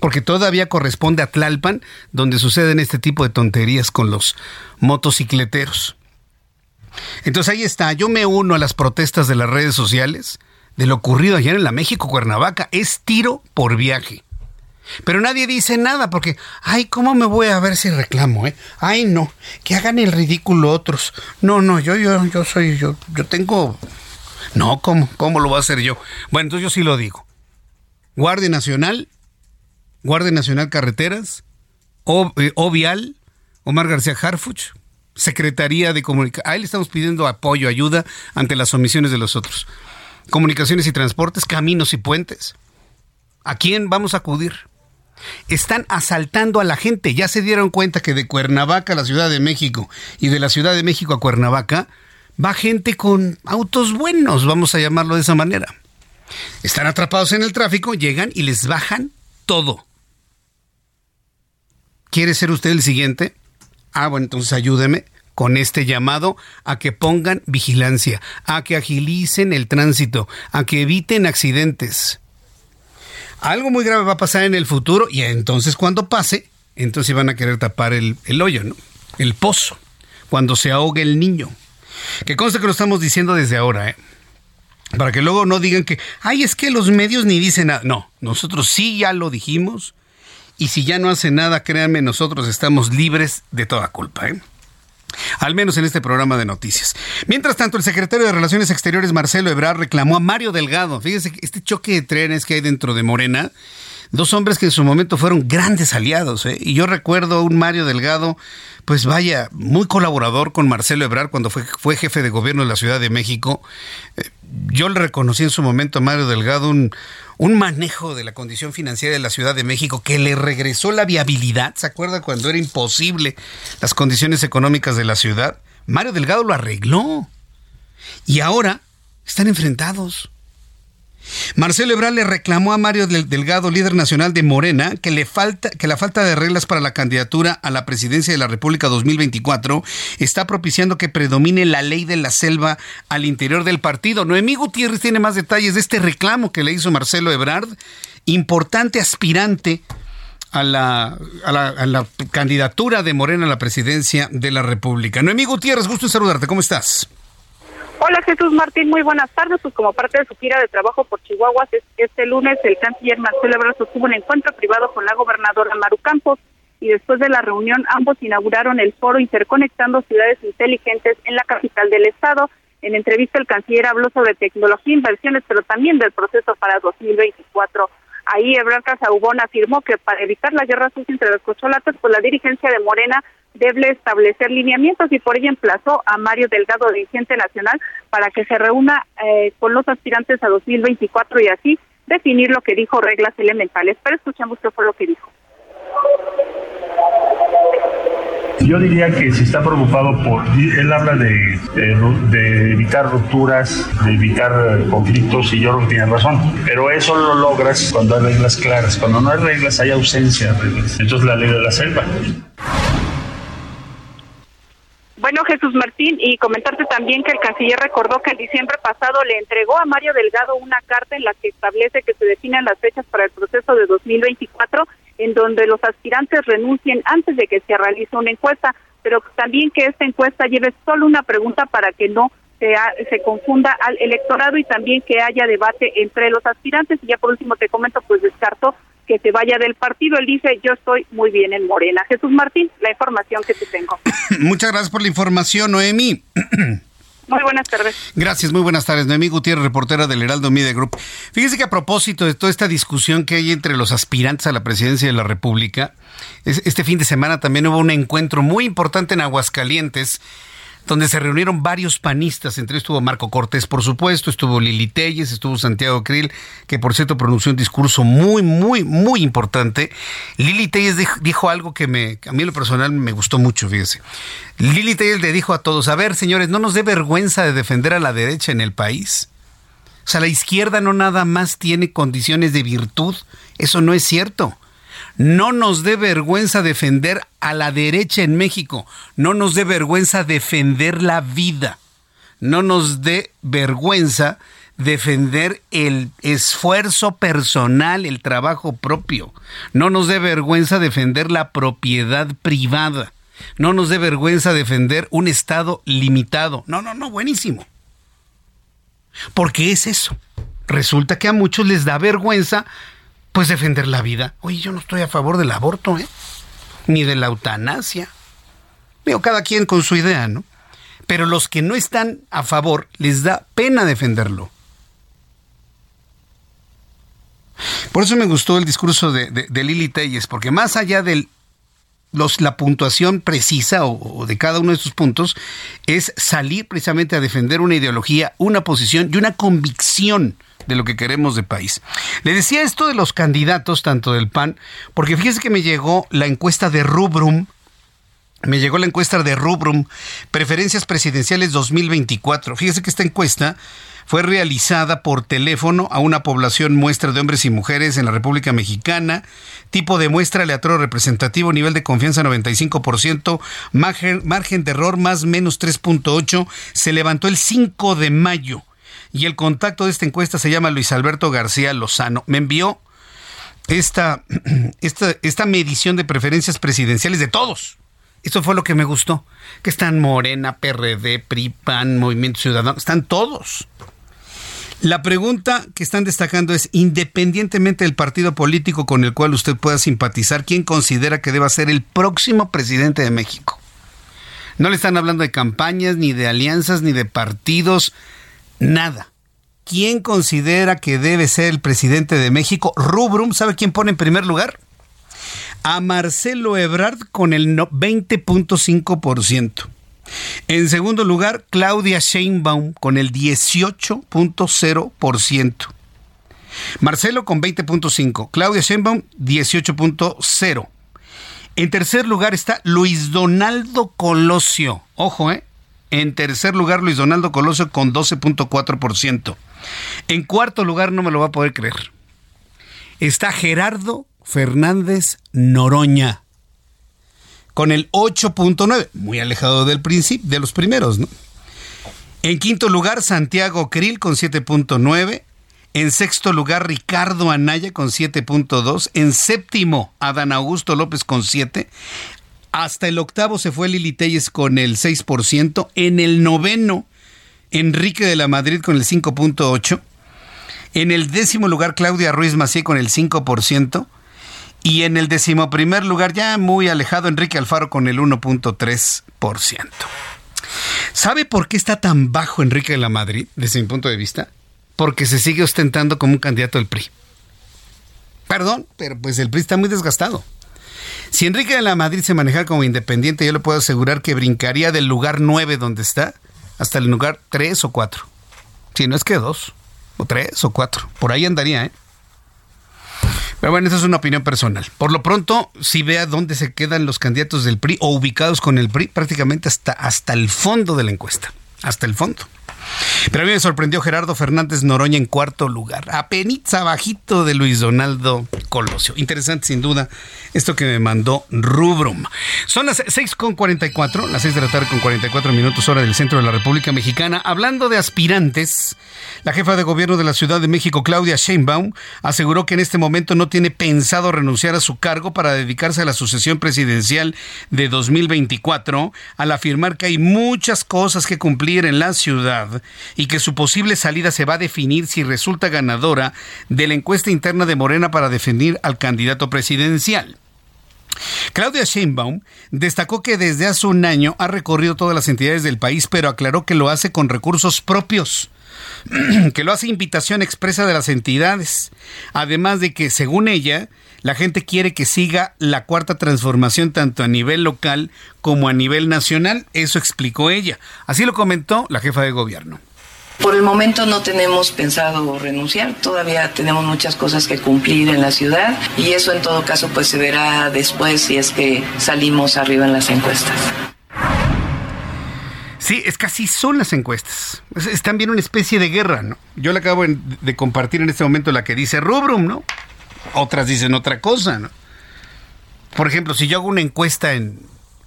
Porque todavía corresponde a Tlalpan, donde suceden este tipo de tonterías con los motocicleteros. Entonces ahí está, yo me uno a las protestas de las redes sociales de lo ocurrido ayer en la México Cuernavaca. Es tiro por viaje. Pero nadie dice nada porque, ay, ¿cómo me voy a ver si reclamo, eh? Ay, no, que hagan el ridículo otros. No, no, yo, yo, yo soy, yo, yo tengo. No, ¿cómo? ¿Cómo lo voy a hacer yo? Bueno, entonces yo sí lo digo. Guardia Nacional, Guardia Nacional Carreteras, o, eh, Omar García Harfuch, Secretaría de Comunicación. Ahí le estamos pidiendo apoyo, ayuda ante las omisiones de los otros. Comunicaciones y Transportes, Caminos y Puentes. ¿A quién vamos a acudir? Están asaltando a la gente. Ya se dieron cuenta que de Cuernavaca a la Ciudad de México y de la Ciudad de México a Cuernavaca va gente con autos buenos, vamos a llamarlo de esa manera. Están atrapados en el tráfico, llegan y les bajan todo. ¿Quiere ser usted el siguiente? Ah, bueno, entonces ayúdeme con este llamado a que pongan vigilancia, a que agilicen el tránsito, a que eviten accidentes algo muy grave va a pasar en el futuro y entonces cuando pase, entonces van a querer tapar el, hoyo, ¿no? El pozo, cuando se ahogue el niño. Que conste que lo estamos diciendo desde ahora, ¿eh? Para que luego no digan que, ay, es que los medios ni dicen nada. No, nosotros sí ya lo dijimos y si ya no hace nada, créanme, nosotros estamos libres de toda culpa, ¿eh? Al menos en este programa de noticias. Mientras tanto, el secretario de Relaciones Exteriores, Marcelo Ebrard, reclamó a Mario Delgado. Fíjese este choque de trenes que hay dentro de Morena. Dos hombres que en su momento fueron grandes aliados. ¿eh? Y yo recuerdo a un Mario Delgado, pues vaya, muy colaborador con Marcelo Ebrard cuando fue, jefe de gobierno de la Ciudad de México. Eh, yo le reconocí en su momento a Mario Delgado un, un manejo de la condición financiera de la Ciudad de México que le regresó la viabilidad. ¿Se acuerda cuando era imposible las condiciones económicas de la ciudad? Mario Delgado lo arregló. Y ahora están enfrentados. Marcelo Ebrard le reclamó a Mario Delgado, líder nacional de Morena, que, le falta, que la falta de reglas para la candidatura a la presidencia de la República 2024 está propiciando que predomine la ley de la selva al interior del partido. Noemí Gutiérrez tiene más detalles de este reclamo que le hizo Marcelo Ebrard, importante aspirante a la, candidatura de Morena a la presidencia de la República. Noemí Gutiérrez, gusto en saludarte. ¿Cómo estás? Hola Jesús Martín, muy buenas tardes. Pues como parte de su gira de trabajo por Chihuahua, este lunes el canciller Marcelo Ebrard sostuvo un encuentro privado con la gobernadora Maru Campos y después de la reunión ambos inauguraron el foro Interconectando Ciudades Inteligentes en la capital del estado. En entrevista el canciller habló sobre tecnología, inversiones, pero también del proceso para 2024. Ahí Ebrard Casaubón afirmó que para evitar la guerra sucia entre los cocholatas, pues la dirigencia de Morena debe establecer lineamientos y por ello emplazó a Mario Delgado, dirigente nacional, para que se reúna eh, con los aspirantes a 2024 y así definir lo que dijo reglas elementales. Pero escuchamos qué fue lo que dijo. Yo diría que si está preocupado por, él habla de, evitar rupturas, de evitar conflictos y yo creo que tiene razón, pero eso lo logras cuando hay reglas claras, cuando no hay reglas hay ausencia de reglas, entonces la ley de la selva. Bueno, Jesús Martín, y comentarte también que el canciller recordó que en diciembre pasado le entregó a Mario Delgado una carta en la que establece que se definan las fechas para el proceso de 2024, en donde los aspirantes renuncien antes de que se realice una encuesta, pero también que esta encuesta lleve solo una pregunta para que no se, se confunda al electorado y también que haya debate entre los aspirantes. Y ya por último te comento, pues descartó que se vaya del partido. Él dice, yo estoy muy bien en Morena. Jesús Martín, la información que te tengo. [laughs] Muchas gracias por la información, Noemi. [clears throat] Muy buenas tardes. Gracias, muy buenas tardes. Noemí Gutiérrez, reportera del Heraldo Media Group. Fíjese que a propósito de toda esta discusión que hay entre los aspirantes a la presidencia de la República, este fin de semana también hubo un encuentro muy importante en Aguascalientes donde se reunieron varios panistas, entre estuvo Marco Cortés, por supuesto, estuvo Lili Telles, estuvo Santiago Krill, que por cierto pronunció un discurso muy, muy, muy importante. Lili Telles dijo, algo que me, a mí en lo personal me gustó mucho, fíjese. Lili Telles le dijo a todos, a ver, señores, no nos dé vergüenza de defender a la derecha en el país. O sea, la izquierda no nada más tiene condiciones de virtud, eso no es cierto. No nos dé vergüenza defender a la derecha en México. No nos dé vergüenza defender la vida. No nos dé vergüenza defender el esfuerzo personal, el trabajo propio. No nos dé vergüenza defender la propiedad privada. No nos dé vergüenza defender un Estado limitado. No, no, no, buenísimo. Porque es eso. Resulta que a muchos les da vergüenza pues defender la vida. Oye, yo no estoy a favor del aborto, ¿eh? Ni de la eutanasia. Veo cada quien con su idea, ¿no? Pero los que no están a favor les da pena defenderlo. Por eso me gustó el discurso de, de, Lili Telles, porque más allá de la puntuación precisa o, o, de cada uno de sus puntos, es salir precisamente a defender una ideología, una posición y una convicción de lo que queremos de país. Le decía esto de los candidatos, tanto del PAN, porque fíjese que me llegó la encuesta de Rubrum, me llegó la encuesta de Rubrum, Preferencias Presidenciales 2024. Fíjese que esta encuesta fue realizada por teléfono a una población muestra de hombres y mujeres en la República Mexicana, tipo de muestra aleatorio representativo, nivel de confianza 95%, margen, de error más menos 3.8, se levantó el 5 de mayo y el contacto de esta encuesta se llama Luis Alberto García Lozano. Me envió esta, [clears throat] esta, esta medición de preferencias presidenciales de todos. Esto fue lo que me gustó. Que están Morena, PRD, PRI, PAN, Movimiento Ciudadano, están todos. La pregunta que están destacando es, independientemente del partido político con el cual usted pueda simpatizar, ¿quién considera que deba ser el próximo presidente de México? No le están hablando de campañas, ni de alianzas, ni de partidos nada. ¿Quién considera que debe ser el presidente de México? Rubrum, ¿sabe quién pone en primer lugar? A Marcelo Ebrard con el 20.5%. En segundo lugar, Claudia Sheinbaum con el 18.0%. Marcelo con 20.5, Claudia Sheinbaum 18.0. En tercer lugar está Luis Donaldo Colosio. Ojo, ¿eh? En tercer lugar, Luis Donaldo Colosio con 12.4%. En cuarto lugar, no me lo va a poder creer. Está Gerardo Fernández Noroña con el 8.9, muy alejado del principio, de los primeros. En quinto lugar, Santiago Krill con 7.9. En sexto lugar, Ricardo Anaya con 7.2. En séptimo, Adán Augusto López con 7. Hasta el octavo se fue Lili Telles con el 6%. En el noveno, Enrique de la Madrid con el 5.8%. En el décimo lugar, Claudia Ruiz Macié con el 5%. Y en el decimoprimer lugar, ya muy alejado, Enrique Alfaro con el 1.3%. ¿Sabe por qué está tan bajo Enrique de la Madrid, desde mi punto de vista? Porque se sigue ostentando como un candidato del PRI. Perdón, pero pues el PRI está muy desgastado. Si Enrique de la Madrid se manejara como independiente, yo le puedo asegurar que brincaría del lugar 9 donde está hasta el lugar 3 o 4. Si no es que 2, o 3 o 4. Por ahí andaría, ¿eh? Pero bueno, esa es una opinión personal. Por lo pronto, si vea dónde se quedan los candidatos del PRI o ubicados con el PRI, prácticamente hasta, hasta el fondo de la encuesta. Hasta el fondo. Pero a mí me sorprendió Gerardo Fernández Noroña en cuarto lugar, apenas abajito de Luis Donaldo Colosio. Interesante sin duda esto que me mandó Rubrum. Son las 6.44, las 6 de la tarde con 44 minutos hora del centro de la República Mexicana. Hablando de aspirantes, la jefa de gobierno de la Ciudad de México, Claudia Sheinbaum, aseguró que en este momento no tiene pensado renunciar a su cargo para dedicarse a la sucesión presidencial de 2024, al afirmar que hay muchas cosas que cumplir en la ciudad y que su posible salida se va a definir si resulta ganadora de la encuesta interna de Morena para definir al candidato presidencial. Claudia Sheinbaum destacó que desde hace un año ha recorrido todas las entidades del país, pero aclaró que lo hace con recursos propios, [clears throat] que lo hace invitación expresa de las entidades, además de que, según ella, la gente quiere que siga la cuarta transformación tanto a nivel local como a nivel nacional, eso explicó ella. Así lo comentó la jefa de gobierno. Por el momento no tenemos pensado renunciar, todavía tenemos muchas cosas que cumplir en la ciudad y eso en todo caso pues se verá después si es que salimos arriba en las encuestas. Sí, es que así son las encuestas. Es, también una especie de guerra, ¿no? Yo le acabo de compartir en este momento la que dice Rubrum, ¿no? Otras dicen otra cosa, ¿no? Por ejemplo, si yo hago una encuesta en,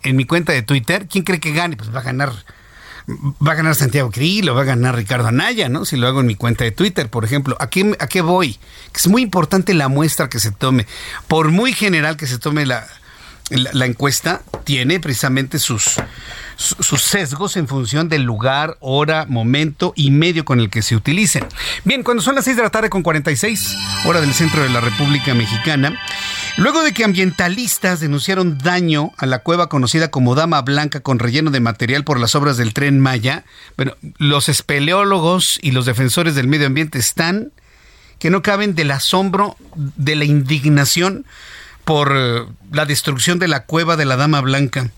en mi cuenta de Twitter, ¿quién cree que gane? Pues va a ganar va a ganar Santiago Krill o va a ganar Ricardo Anaya, ¿no? Si lo hago en mi cuenta de Twitter, por ejemplo. ¿A qué, a qué voy? Es muy importante la muestra que se tome. Por muy general que se tome la, la, encuesta, tiene precisamente sus, sus sesgos en función del lugar, hora, momento y medio con el que se utilicen. Bien, cuando son las 6 de la tarde con 46, hora del centro de la República Mexicana, luego de que ambientalistas denunciaron daño a la cueva conocida como Dama Blanca con relleno de material por las obras del tren Maya, bueno, los espeleólogos y los defensores del medio ambiente están que no caben del asombro, de la indignación por eh, la destrucción de la cueva de la Dama Blanca.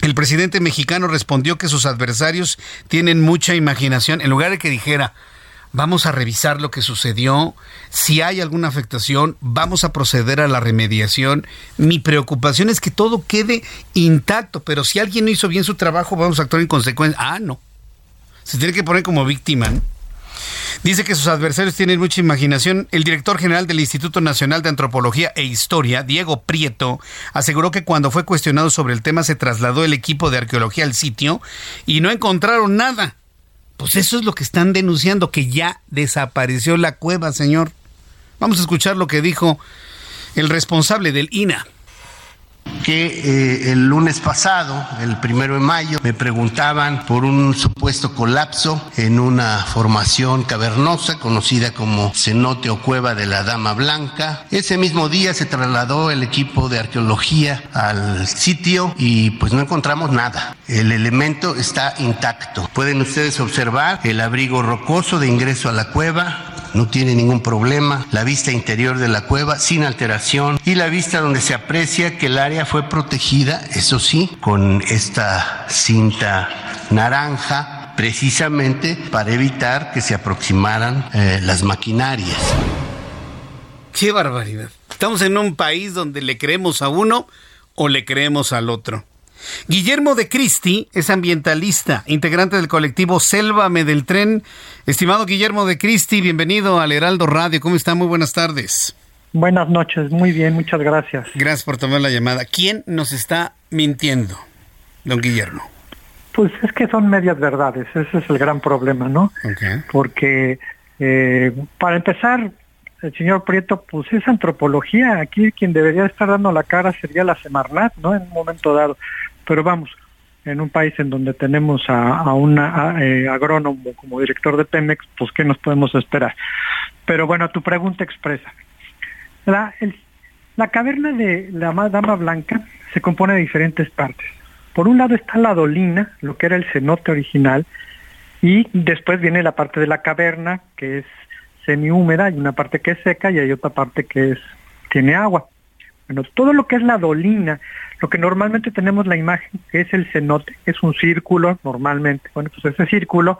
El presidente mexicano respondió que sus adversarios tienen mucha imaginación. En lugar de que dijera, vamos a revisar lo que sucedió, si hay alguna afectación, vamos a proceder a la remediación. Mi preocupación es que todo quede intacto, pero si alguien no hizo bien su trabajo, vamos a actuar en consecuencia. Ah, no. Se tiene que poner como víctima. Dice que sus adversarios tienen mucha imaginación. El director general del Instituto Nacional de Antropología e Historia, Diego Prieto, aseguró que cuando fue cuestionado sobre el tema se trasladó el equipo de arqueología al sitio y no encontraron nada. Pues eso es lo que están denunciando, que ya desapareció la cueva, señor. Vamos a escuchar lo que dijo el responsable del INA que eh, el lunes pasado, el primero de mayo, me preguntaban por un supuesto colapso en una formación cavernosa conocida como cenote o cueva de la Dama Blanca. Ese mismo día se trasladó el equipo de arqueología al sitio y pues no encontramos nada. El elemento está intacto. Pueden ustedes observar el abrigo rocoso de ingreso a la cueva, no tiene ningún problema, la vista interior de la cueva sin alteración y la vista donde se aprecia que el área fue protegida, eso sí, con esta cinta naranja precisamente para evitar que se aproximaran eh, las maquinarias. Qué barbaridad. Estamos en un país donde le creemos a uno o le creemos al otro. Guillermo de Cristi es ambientalista, integrante del colectivo Sélvame del Tren. Estimado Guillermo de Cristi, bienvenido al Heraldo Radio. ¿Cómo está? Muy buenas tardes. Buenas noches, muy bien, muchas gracias. Gracias por tomar la llamada. ¿Quién nos está mintiendo, don Guillermo? Pues es que son medias verdades, ese es el gran problema, ¿no? Porque eh, para empezar, el señor Prieto, pues es antropología. Aquí quien debería estar dando la cara sería la Semarnat, ¿no? En un momento dado. Pero vamos, en un país en donde tenemos a, un eh, agrónomo como director de Pemex, pues ¿qué nos podemos esperar? Pero bueno, tu pregunta expresa. La, la caverna de la Dama Blanca se compone de diferentes partes. Por un lado está la dolina, lo que era el cenote original, y después viene la parte de la caverna, que es semi-húmeda, hay una parte que es seca y hay otra parte que es tiene agua. Bueno, todo lo que es la dolina, lo que normalmente tenemos la imagen que es el cenote, es un círculo normalmente. Bueno, pues ese círculo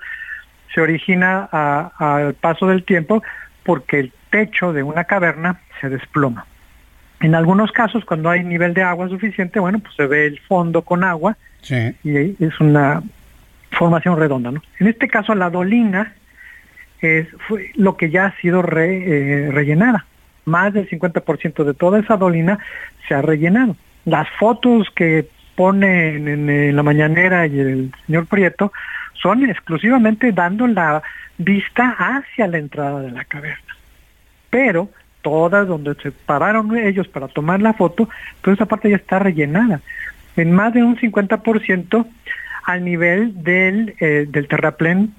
se origina al paso del tiempo porque el techo de una caverna se desploma. En algunos casos, cuando hay nivel de agua suficiente, bueno, pues se ve el fondo con agua y es una formación redonda, ¿no? En este caso, la dolina es fue lo que ya ha sido eh, rellenada. Más del 50% de toda esa dolina se ha rellenado. Las fotos que ponen en, la mañanera y el señor Prieto son exclusivamente dando la vista hacia la entrada de la caverna. Pero todas donde se pararon ellos para tomar la foto, toda esa parte ya está rellenada. En más de un 50% al nivel del, eh, del terraplén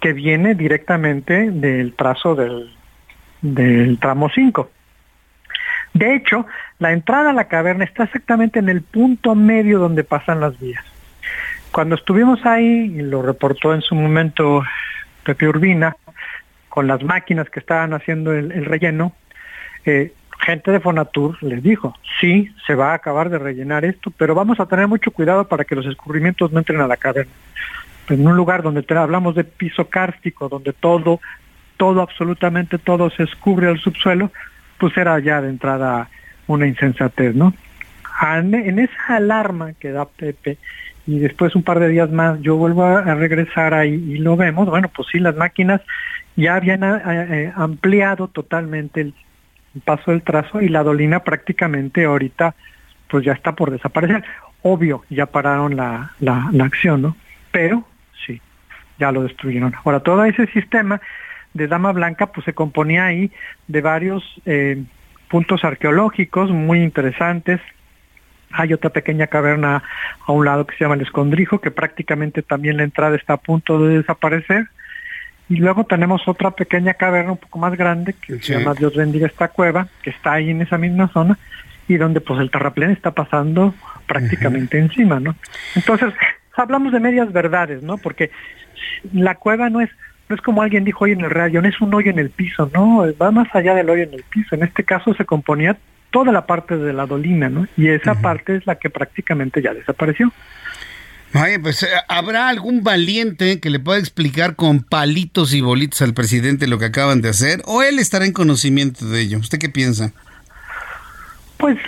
que viene directamente del trazo del, del tramo 5. De hecho, la entrada a la caverna está exactamente en el punto medio donde pasan las vías. Cuando estuvimos ahí, y lo reportó en su momento Pepe Urbina, con las máquinas que estaban haciendo el, relleno, eh, gente de Fonatur les dijo, sí, se va a acabar de rellenar esto, pero vamos a tener mucho cuidado para que los escurrimientos no entren a la caverna en un lugar donde hablamos de piso kárstico, donde todo, todo, absolutamente todo se descubre al subsuelo, pues era ya de entrada una insensatez, ¿no? En esa alarma que da Pepe, y después un par de días más yo vuelvo a regresar ahí y lo vemos, bueno, pues sí, las máquinas ya habían eh, eh, ampliado totalmente el paso del trazo y la dolina prácticamente ahorita pues ya está por desaparecer. Obvio, ya pararon la, la, la acción, ¿no? Pero ya lo destruyeron. Ahora, todo ese sistema de Dama Blanca pues se componía ahí de varios eh, puntos arqueológicos muy interesantes. Hay otra pequeña caverna a un lado que se llama el Escondrijo, que prácticamente también la entrada está a punto de desaparecer. Y luego tenemos otra pequeña caverna un poco más grande que se llama Dios bendiga esta cueva, que está ahí en esa misma zona y donde pues el terraplén está pasando prácticamente encima, ¿no? Entonces, hablamos de medias verdades, ¿no? Porque la cueva no es no es como alguien dijo hoy en el radio, no es un hoyo en el piso, no, va más allá del hoyo en el piso. En este caso se componía toda la parte de la dolina, ¿no? Y esa parte es la que prácticamente ya desapareció. Oye, pues eh, habrá algún valiente que le pueda explicar con palitos y bolitos al presidente lo que acaban de hacer, o él estará en conocimiento de ello. ¿Usted qué piensa? Pues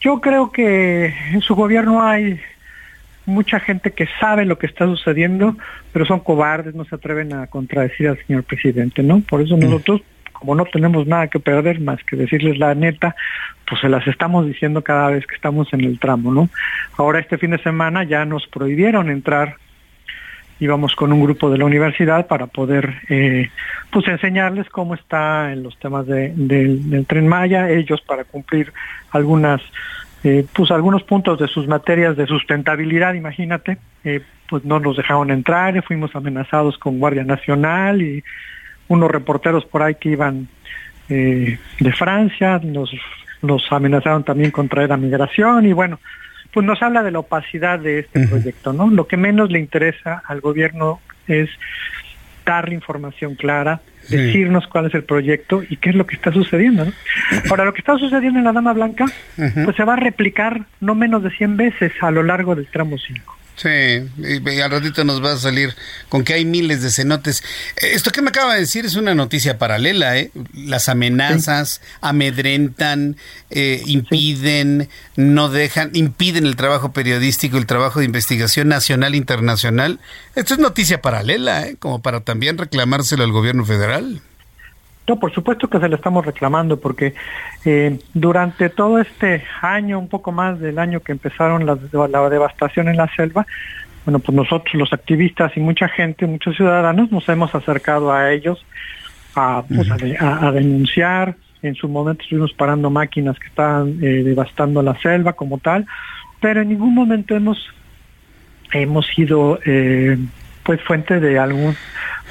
yo creo que en su gobierno hay mucha gente que sabe lo que está sucediendo, pero son cobardes, no se atreven a contradecir al señor presidente, ¿no? Por eso nosotros, como no tenemos nada que perder más que decirles la neta, pues se las estamos diciendo cada vez que estamos en el tramo, ¿no? Ahora este fin de semana ya nos prohibieron entrar íbamos con un grupo de la universidad para poder eh, pues enseñarles cómo está en los temas de, del tren Maya, ellos para cumplir algunas eh, pues algunos puntos de sus materias de sustentabilidad, imagínate, eh, pues no nos dejaron entrar, fuimos amenazados con Guardia Nacional y unos reporteros por ahí que iban eh, de Francia, nos, nos amenazaron también con traer a migración y bueno, pues nos habla de la opacidad de este proyecto, ¿no? Lo que menos le interesa al gobierno es darle información clara, decirnos cuál es el proyecto y qué es lo que está sucediendo. ¿no? Ahora, lo que está sucediendo en la Dama Blanca, pues se va a replicar no menos de 100 veces a lo largo del tramo 5. Sí, y, al ratito nos va a salir con que hay miles de cenotes. Esto que me acaba de decir es una noticia paralela, ¿eh? Las amenazas amedrentan, eh, impiden, no dejan, impiden el trabajo periodístico, el trabajo de investigación nacional e internacional. Esto es noticia paralela, ¿eh? Como para también reclamárselo al gobierno federal. No, por supuesto que se le estamos reclamando porque eh, durante todo este año, un poco más del año que empezaron la, devastación en la selva, bueno, pues nosotros los activistas y mucha gente, muchos ciudadanos nos hemos acercado a ellos a, pues, a, denunciar. En su momento estuvimos parando máquinas que estaban eh, devastando la selva como tal, pero en ningún momento hemos hemos sido eh, pues fuente de algún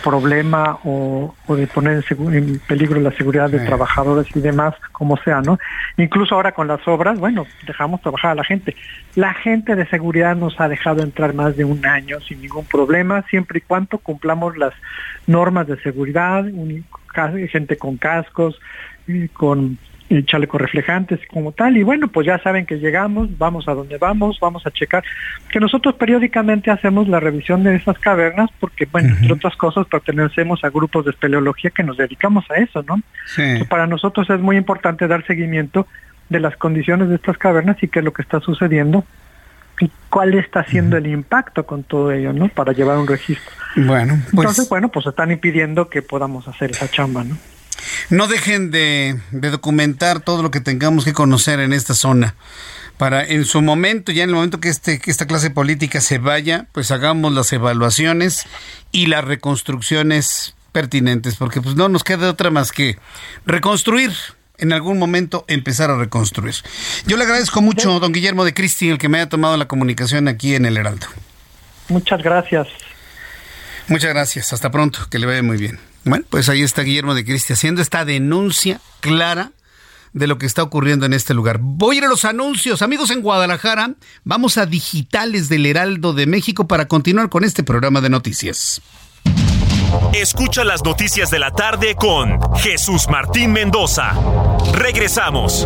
problema o, de poner en, peligro la seguridad de trabajadores y demás, como sea, ¿no? Incluso ahora con las obras, bueno, dejamos trabajar a la gente. La gente de seguridad nos ha dejado entrar más de un año sin ningún problema, siempre y cuando cumplamos las normas de seguridad, gente con cascos, con y chalecos reflejantes como tal. Y bueno, pues ya saben que llegamos, vamos a donde vamos, vamos a checar. Que nosotros periódicamente hacemos la revisión de esas cavernas porque, bueno, entre otras cosas, pertenecemos a grupos de espeleología que nos dedicamos a eso, ¿no? para nosotros es muy importante dar seguimiento de las condiciones de estas cavernas y qué es lo que está sucediendo y cuál está siendo el impacto con todo ello, ¿no? Para llevar un registro. Bueno, pues... Entonces, bueno, pues están impidiendo que podamos hacer esa chamba, ¿no? No dejen de, documentar todo lo que tengamos que conocer en esta zona para en su momento, ya en el momento que, este, que esta clase política se vaya, pues hagamos las evaluaciones y las reconstrucciones pertinentes, porque pues no nos queda otra más que reconstruir, en algún momento empezar a reconstruir. Yo le agradezco mucho, don Guillermo de Cristi, el que me haya tomado la comunicación aquí en el Heraldo. Muchas gracias. Muchas gracias, hasta pronto, que le vaya muy bien. Bueno, pues ahí está Guillermo de Cristi haciendo esta denuncia clara de lo que está ocurriendo en este lugar. Voy a ir a los anuncios. Amigos en Guadalajara, vamos a Digitales del Heraldo de México para continuar con este programa de noticias. Escucha las noticias de la tarde con Jesús Martín Mendoza. Regresamos.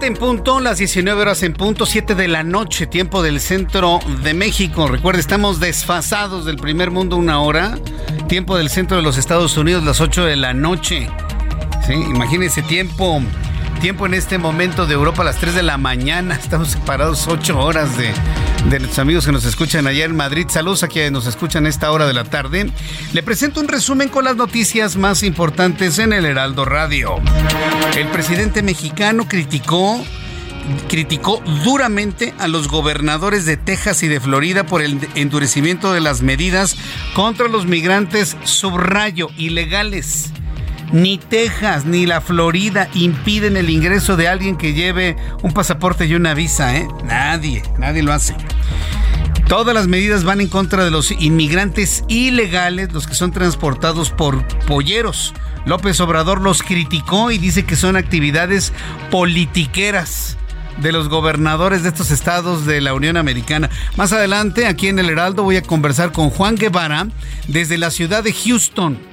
7 en punto, las 19 horas en punto, 7 de la noche, tiempo del centro de México. Recuerde, estamos desfasados del primer mundo una hora, tiempo del centro de los Estados Unidos, las 8 de la noche. Sí, imagínense tiempo Tiempo en este momento de Europa a las 3 de la mañana. [laughs] Estamos separados 8 horas de, de nuestros amigos que nos escuchan allá en Madrid. Saludos a quienes nos escuchan esta hora de la tarde. Le presento un resumen con las noticias más importantes en el Heraldo Radio. El presidente mexicano criticó criticó duramente a los gobernadores de Texas y de Florida por el endurecimiento de las medidas contra los migrantes subrayo ilegales. Ni Texas ni la Florida impiden el ingreso de alguien que lleve un pasaporte y una visa, ¿eh? Nadie, nadie lo hace. Todas las medidas van en contra de los inmigrantes ilegales, los que son transportados por polleros. López Obrador los criticó y dice que son actividades politiqueras de los gobernadores de estos estados de la Unión Americana. Más adelante, aquí en el Heraldo, voy a conversar con Juan Guevara desde la ciudad de Houston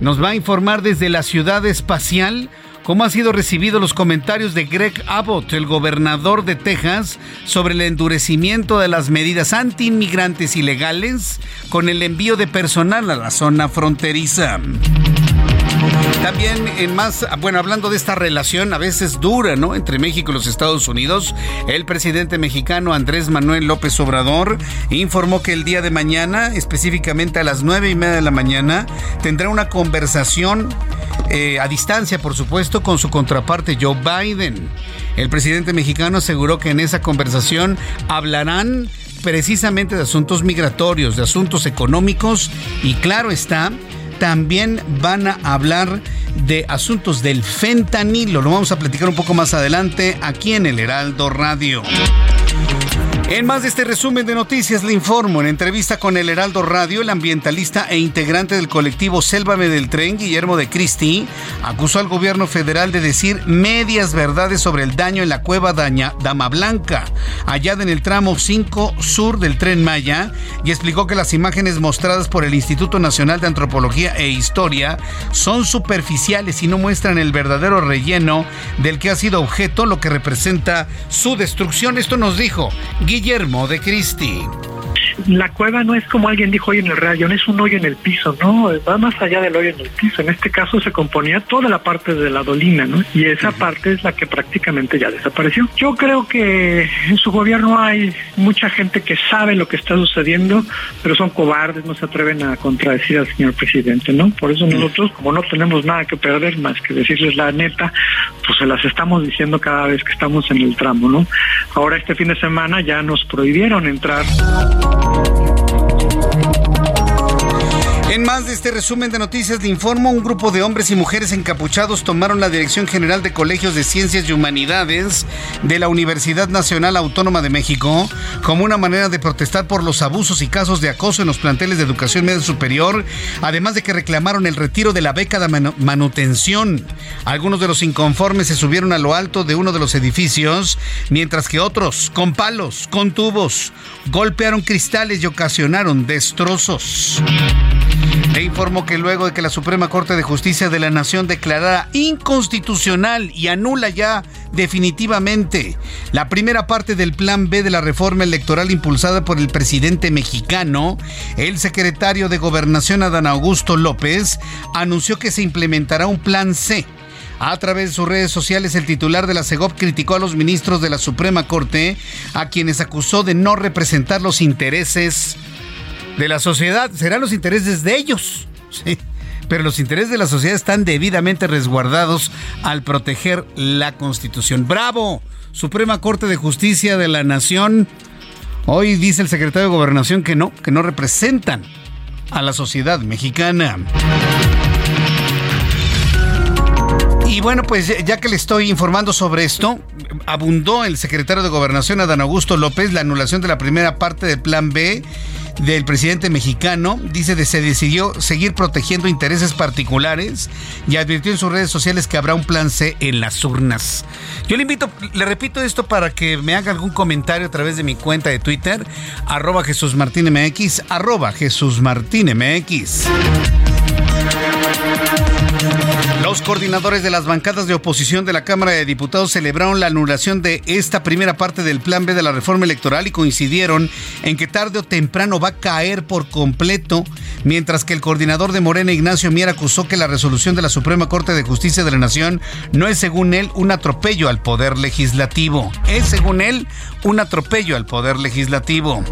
nos va a informar desde la ciudad espacial cómo han sido recibidos los comentarios de Greg Abbott, el gobernador de Texas, sobre el endurecimiento de las medidas anti-inmigrantes ilegales con el envío de personal a la zona fronteriza. También más, bueno, hablando de esta relación a veces dura, ¿no? Entre México y los Estados Unidos, el presidente mexicano Andrés Manuel López Obrador informó que el día de mañana, específicamente a las nueve y media de la mañana, tendrá una conversación eh, a distancia, por supuesto, con su contraparte Joe Biden. El presidente mexicano aseguró que en esa conversación hablarán precisamente de asuntos migratorios, de asuntos económicos y claro está, también van a hablar de asuntos del fentanilo. Lo vamos a platicar un poco más adelante aquí en el Heraldo Radio. En más de este resumen de noticias le informo, en entrevista con el Heraldo Radio, el ambientalista e integrante del colectivo Sélvame del Tren, Guillermo de Cristi, acusó al gobierno federal de decir medias verdades sobre el daño en la cueva Daña, Dama Blanca, allá en el tramo 5 sur del Tren Maya, y explicó que las imágenes mostradas por el Instituto Nacional de Antropología e Historia son superficiales y no muestran el verdadero relleno del que ha sido objeto, lo que representa su destrucción. Esto nos dijo Guillermo Guillermo de Cristi la cueva no es como alguien dijo hoy en el radio, no es un hoyo en el piso, no, va más allá del hoyo en el piso. En este caso se componía toda la parte de la dolina, ¿no? Y esa parte es la que prácticamente ya desapareció. Yo creo que en su gobierno hay mucha gente que sabe lo que está sucediendo, pero son cobardes, no se atreven a contradecir al señor presidente, ¿no? Por eso nosotros, como no tenemos nada que perder más que decirles la neta, pues se las estamos diciendo cada vez que estamos en el tramo, ¿no? Ahora este fin de semana ya nos prohibieron entrar. Thank you. En más de este resumen de noticias le informo, un grupo de hombres y mujeres encapuchados tomaron la Dirección General de Colegios de Ciencias y Humanidades de la Universidad Nacional Autónoma de México como una manera de protestar por los abusos y casos de acoso en los planteles de educación media superior, además de que reclamaron el retiro de la beca de manutención. Algunos de los inconformes se subieron a lo alto de uno de los edificios, mientras que otros, con palos, con tubos, golpearon cristales y ocasionaron destrozos. Le informo que luego de que la Suprema Corte de Justicia de la Nación declarara inconstitucional y anula ya definitivamente la primera parte del Plan B de la reforma electoral impulsada por el presidente mexicano, el secretario de Gobernación Adán Augusto López anunció que se implementará un Plan C. A través de sus redes sociales, el titular de la CEGOP criticó a los ministros de la Suprema Corte, a quienes acusó de no representar los intereses de la sociedad, serán los intereses de ellos. Sí. Pero los intereses de la sociedad están debidamente resguardados al proteger la Constitución. ¡Bravo! Suprema Corte de Justicia de la Nación. Hoy dice el secretario de Gobernación que no, que no representan a la sociedad mexicana. Y bueno, pues ya que le estoy informando sobre esto, abundó el secretario de Gobernación, Adán Augusto López, la anulación de la primera parte del Plan B del presidente mexicano. Dice que se decidió seguir protegiendo intereses particulares y advirtió en sus redes sociales que habrá un plan C en las urnas. Yo le invito, le repito esto para que me haga algún comentario a través de mi cuenta de Twitter, arroba Jesús Martín MX, arroba Jesús Martín MX. Los coordinadores de las bancadas de oposición de la Cámara de Diputados celebraron la anulación de esta primera parte del Plan B de la reforma electoral y coincidieron en que tarde o temprano va a caer por completo, mientras que el coordinador de Morena, Ignacio Mier, acusó que la resolución de la Suprema Corte de Justicia de la Nación no es, según él, un atropello al poder legislativo. Es, según él, un atropello al poder legislativo.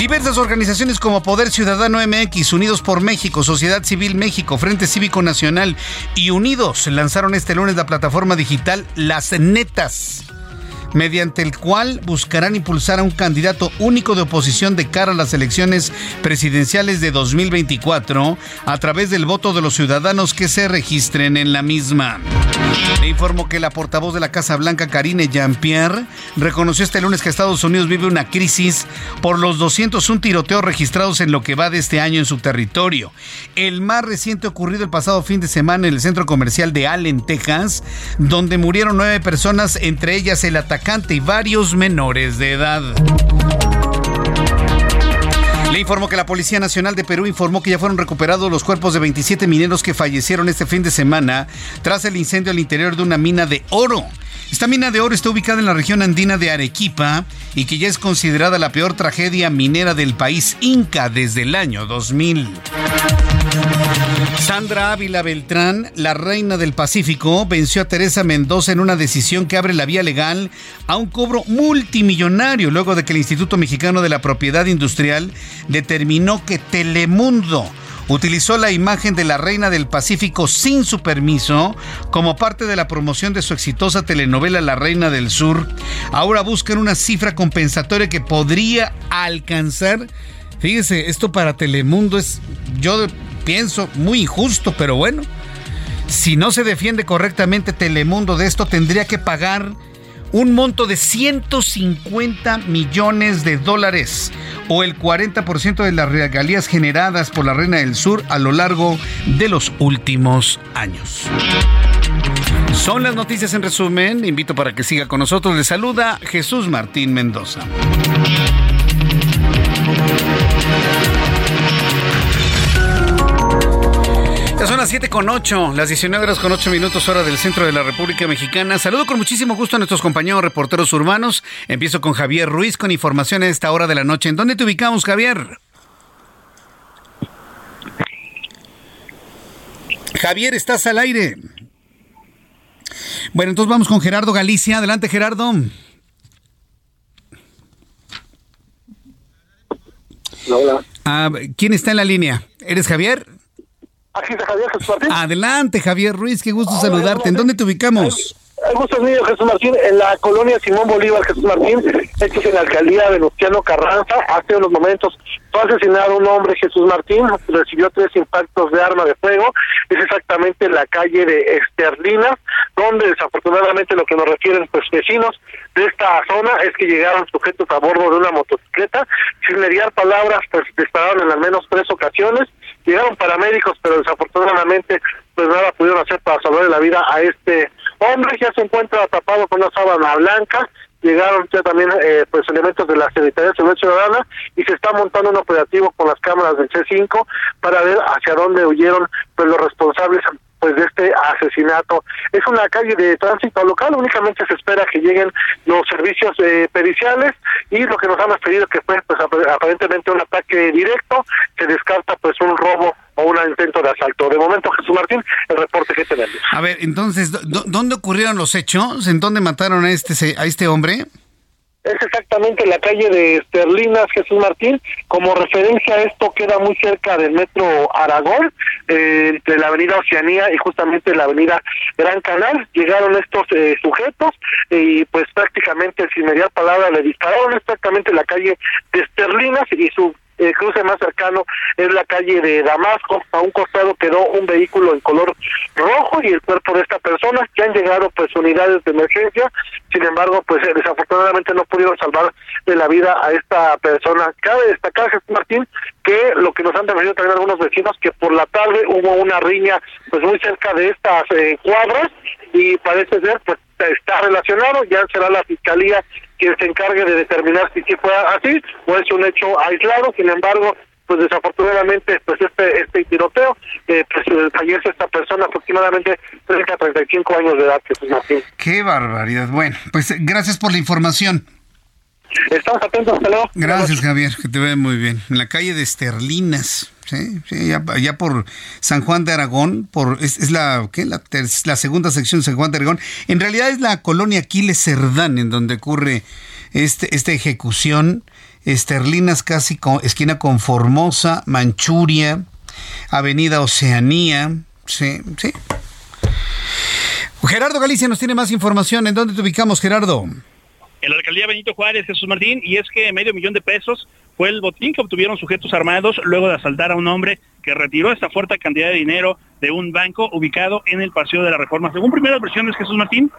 Diversas organizaciones como Poder Ciudadano MX, Unidos por México, Sociedad Civil México, Frente Cívico Nacional y Unidos lanzaron este lunes la plataforma digital Las Netas mediante el cual buscarán impulsar a un candidato único de oposición de cara a las elecciones presidenciales de 2024 a través del voto de los ciudadanos que se registren en la misma. Le informo que la portavoz de la Casa Blanca, Karine Jean-Pierre, reconoció este lunes que Estados Unidos vive una crisis por los 201 tiroteos registrados en lo que va de este año en su territorio. El más reciente ocurrido el pasado fin de semana en el centro comercial de Allen, Texas, donde murieron nueve personas, entre ellas el atacante y varios menores de edad. Le informo que la Policía Nacional de Perú informó que ya fueron recuperados los cuerpos de 27 mineros que fallecieron este fin de semana tras el incendio al interior de una mina de oro. Esta mina de oro está ubicada en la región andina de Arequipa y que ya es considerada la peor tragedia minera del país Inca desde el año 2000. Sandra Ávila Beltrán, la reina del Pacífico, venció a Teresa Mendoza en una decisión que abre la vía legal a un cobro multimillonario luego de que el Instituto Mexicano de la Propiedad Industrial determinó que Telemundo utilizó la imagen de la reina del Pacífico sin su permiso como parte de la promoción de su exitosa telenovela La Reina del Sur. Ahora buscan una cifra compensatoria que podría alcanzar. Fíjese, esto para Telemundo es, yo pienso, muy injusto, pero bueno. Si no se defiende correctamente Telemundo de esto, tendría que pagar un monto de 150 millones de dólares o el 40% de las regalías generadas por la Reina del Sur a lo largo de los últimos años. Son las noticias en resumen. Invito para que siga con nosotros. Le saluda Jesús Martín Mendoza. Las 7 con 8, las 19 horas con 8 minutos hora del centro de la República Mexicana. Saludo con muchísimo gusto a nuestros compañeros reporteros urbanos. Empiezo con Javier Ruiz con información a esta hora de la noche. ¿En dónde te ubicamos, Javier? Javier, estás al aire. Bueno, entonces vamos con Gerardo Galicia. Adelante, Gerardo. Hola. Ah, ¿Quién está en la línea? ¿Eres Javier? Aquí está Javier Jesús Martín. Adelante, Javier Ruiz, qué gusto saludarte. ¿En dónde te ubicamos? El gusto mío, Jesús Martín, en la colonia Simón Bolívar, Jesús Martín, esto es en la alcaldía de Luciano Carranza. Hace unos momentos fue asesinado un hombre, Jesús Martín, recibió tres impactos de arma de fuego. Es exactamente en la calle de Esterlina, donde desafortunadamente lo que nos refieren pues vecinos de esta zona es que llegaron sujetos a bordo de una motocicleta. Sin mediar palabras, pues dispararon en al menos tres ocasiones. Llegaron paramédicos, pero desafortunadamente pues nada pudieron hacer para salvar la vida a este hombre. Ya se encuentra atrapado con una sábana blanca. Llegaron ya también eh, pues elementos de la Secretaría de Seguridad Ciudadana y se está montando un operativo con las cámaras del C5 para ver hacia dónde huyeron pues los responsables pues de este asesinato. Es una calle de tránsito local, únicamente se espera que lleguen los servicios eh, periciales y lo que nos han referido que fue pues aparentemente un ataque directo, se descarta pues un robo o un intento de asalto. De momento, Jesús Martín, el reporte que tenemos. A ver, entonces, ¿dónde ocurrieron los hechos? ¿En dónde mataron a este a este hombre? Es exactamente la calle de Esterlinas Jesús Martín. Como referencia, esto queda muy cerca del metro Aragón, eh, entre la avenida Oceanía y justamente la avenida Gran Canal. Llegaron estos eh, sujetos y pues prácticamente sin mediar palabra le dispararon exactamente la calle de Esterlinas y su el cruce más cercano es la calle de Damasco. A un costado quedó un vehículo en color rojo y el cuerpo de esta persona. que han llegado pues unidades de emergencia. Sin embargo, pues desafortunadamente no pudieron salvar de la vida a esta persona. Cabe destacar, Jesús Martín, que lo que nos han referido también algunos vecinos, que por la tarde hubo una riña pues muy cerca de estas eh, cuadras y parece ser pues está relacionado, ya será la fiscalía quien se encargue de determinar si sí fue así o es un hecho aislado, sin embargo, pues desafortunadamente pues este este tiroteo eh, pues fallece esta persona aproximadamente 30 a 35 años de edad que qué barbaridad. Bueno pues gracias por la información. Estamos atentos, hasta luego. Gracias, Javier, que te ve muy bien. En la calle de Esterlinas, ¿sí? sí ya, por San Juan de Aragón, por es, la, ¿qué? La, la, segunda sección de San Juan de Aragón. En realidad es la colonia Aquiles Cerdán, en donde ocurre este, esta ejecución. Esterlinas casi con, esquina con Formosa, Manchuria, Avenida Oceanía, sí, sí. Gerardo Galicia nos tiene más información. ¿En dónde te ubicamos, Gerardo? en la alcaldía Benito Juárez, Jesús Martín, y es que medio millón de pesos fue el botín que obtuvieron sujetos armados luego de asaltar a un hombre que retiró esta fuerte cantidad de dinero de un banco ubicado en el Paseo de la Reforma. Según primeras versiones, Jesús Martín,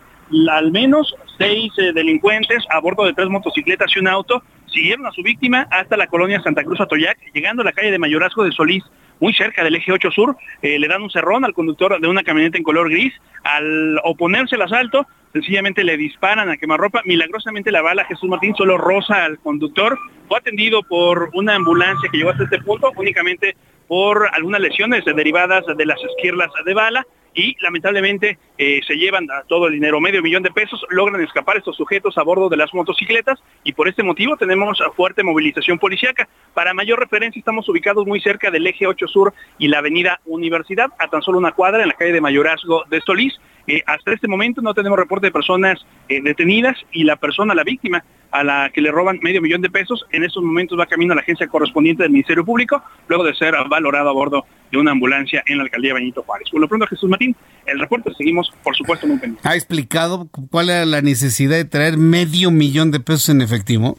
al menos seis eh, delincuentes a bordo de tres motocicletas y un auto siguieron a su víctima hasta la colonia Santa Cruz Atoyac, llegando a la calle de Mayorazgo de Solís, muy cerca del eje 8 sur, eh, le dan un cerrón al conductor de una camioneta en color gris. Al oponerse al asalto, sencillamente le disparan a quemarropa. Milagrosamente la bala Jesús Martín solo rosa al conductor. Fue atendido por una ambulancia que llegó hasta este punto, únicamente por algunas lesiones derivadas de las esquirlas de bala y lamentablemente eh, se llevan todo el dinero, medio millón de pesos, logran escapar estos sujetos a bordo de las motocicletas y por este motivo tenemos fuerte movilización policíaca. Para mayor referencia estamos ubicados muy cerca del eje 8 Sur y la avenida Universidad, a tan solo una cuadra en la calle de Mayorazgo de Solís. Eh, hasta este momento no tenemos reporte de personas eh, detenidas y la persona, la víctima, a la que le roban medio millón de pesos, en estos momentos va camino a la agencia correspondiente del Ministerio Público, luego de ser valorado a bordo de una ambulancia en la alcaldía Benito Juárez. Por lo pronto, Jesús Martín, el reporte seguimos, por supuesto, muy pendientes. ¿Ha explicado cuál era la necesidad de traer medio millón de pesos en efectivo?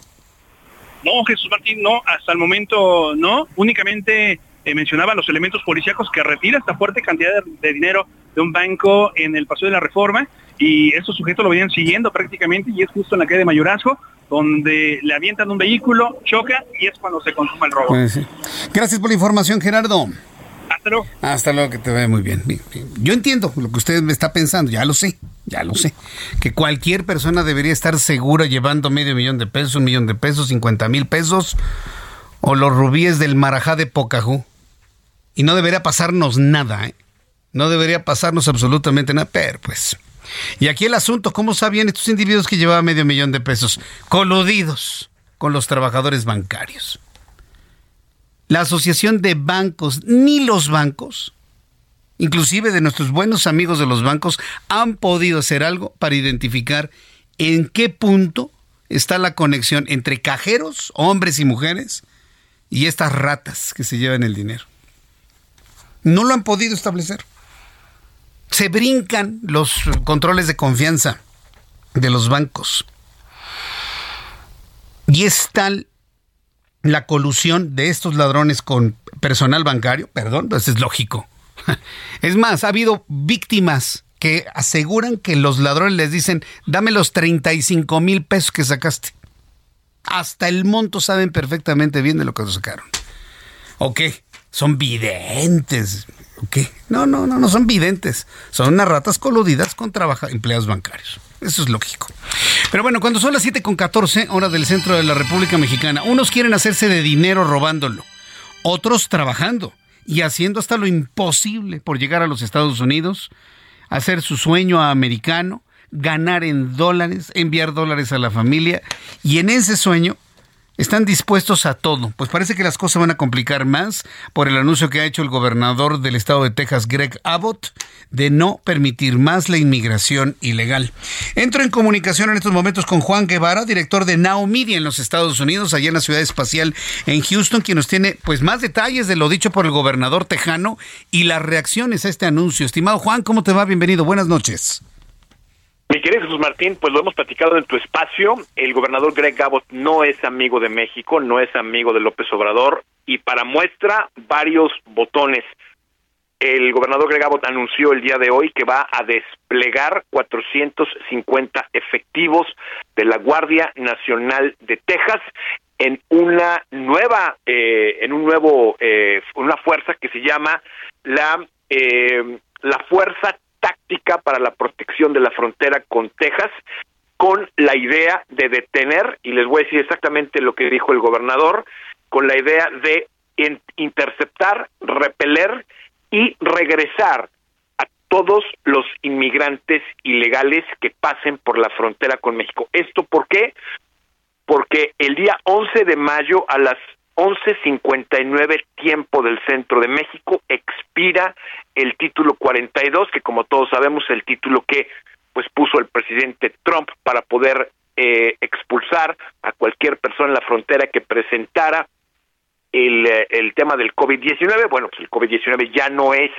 No, Jesús Martín, no, hasta el momento no, únicamente eh, mencionaba los elementos policíacos que retira esta fuerte cantidad de, dinero de un banco en el Paseo de la Reforma y estos sujetos lo venían siguiendo prácticamente y es justo en la calle de Mayorazgo donde le avientan un vehículo, choca y es cuando se consuma el robo. Pues Gracias por la información, Gerardo. Hasta luego. Hasta luego, que te vaya muy bien. Yo entiendo lo que usted me está pensando, ya lo sé, ya lo sé. Que cualquier persona debería estar segura llevando medio millón de pesos, un millón de pesos, cincuenta mil pesos, o los rubíes del Marajá de Pocahú. Y no debería pasarnos nada, ¿eh? No debería pasarnos absolutamente nada, pero pues... Y aquí el asunto, ¿cómo sabían estos individuos que llevaban medio millón de pesos? Coludidos con los trabajadores bancarios. La Asociación de Bancos, ni los bancos, inclusive de nuestros buenos amigos de los bancos, han podido hacer algo para identificar en qué punto está la conexión entre cajeros, hombres y mujeres, y estas ratas que se llevan el dinero. No lo han podido establecer. Se brincan los controles de confianza de los bancos. Y es tal la colusión de estos ladrones con personal bancario, perdón, pues es lógico. [laughs] Es más, ha habido víctimas que aseguran que los ladrones les dicen, dame los 35 mil pesos que sacaste. Hasta el monto saben perfectamente bien de lo que sacaron. Ok, son videntes. ¿Qué? No, no, no, no son videntes. Son unas ratas coludidas con empleados bancarios. Eso es lógico. Pero bueno, cuando son las 7 con 14, hora del centro de la República Mexicana, unos quieren hacerse de dinero robándolo, otros trabajando y haciendo hasta lo imposible por llegar a los Estados Unidos, hacer su sueño americano, ganar en dólares, enviar dólares a la familia y en ese sueño están dispuestos a todo. Pues parece que las cosas van a complicar más por el anuncio que ha hecho el gobernador del estado de Texas, Greg Abbott, de no permitir más la inmigración ilegal. Entro en comunicación en estos momentos con Juan Guevara, director de Now Media en los Estados Unidos, allá en la ciudad espacial en Houston, quien nos tiene pues más detalles de lo dicho por el gobernador tejano y las reacciones a este anuncio. Estimado Juan, ¿cómo te va? Bienvenido. Buenas noches. Mi querido Jesús Martín, pues lo hemos platicado en tu espacio. El gobernador Greg Abbott no es amigo de México, no es amigo de López Obrador y para muestra varios botones. El gobernador Greg Abbott anunció el día de hoy que va a desplegar 450 efectivos de la Guardia Nacional de Texas en una nueva, eh, en un nuevo, eh, una fuerza que se llama la eh, la Fuerza táctica para la protección de la frontera con Texas con la idea de detener, y les voy a decir exactamente lo que dijo el gobernador, con la idea de interceptar, repeler y regresar a todos los inmigrantes ilegales que pasen por la frontera con México. ¿Esto por qué? Porque el día 11 de mayo a las 11.59 tiempo del centro de México expira el título 42, que como todos sabemos el título que pues puso el presidente Trump para poder eh, expulsar a cualquier persona en la frontera que presentara el, eh, el tema del COVID-19. Bueno, pues el COVID-19 ya no es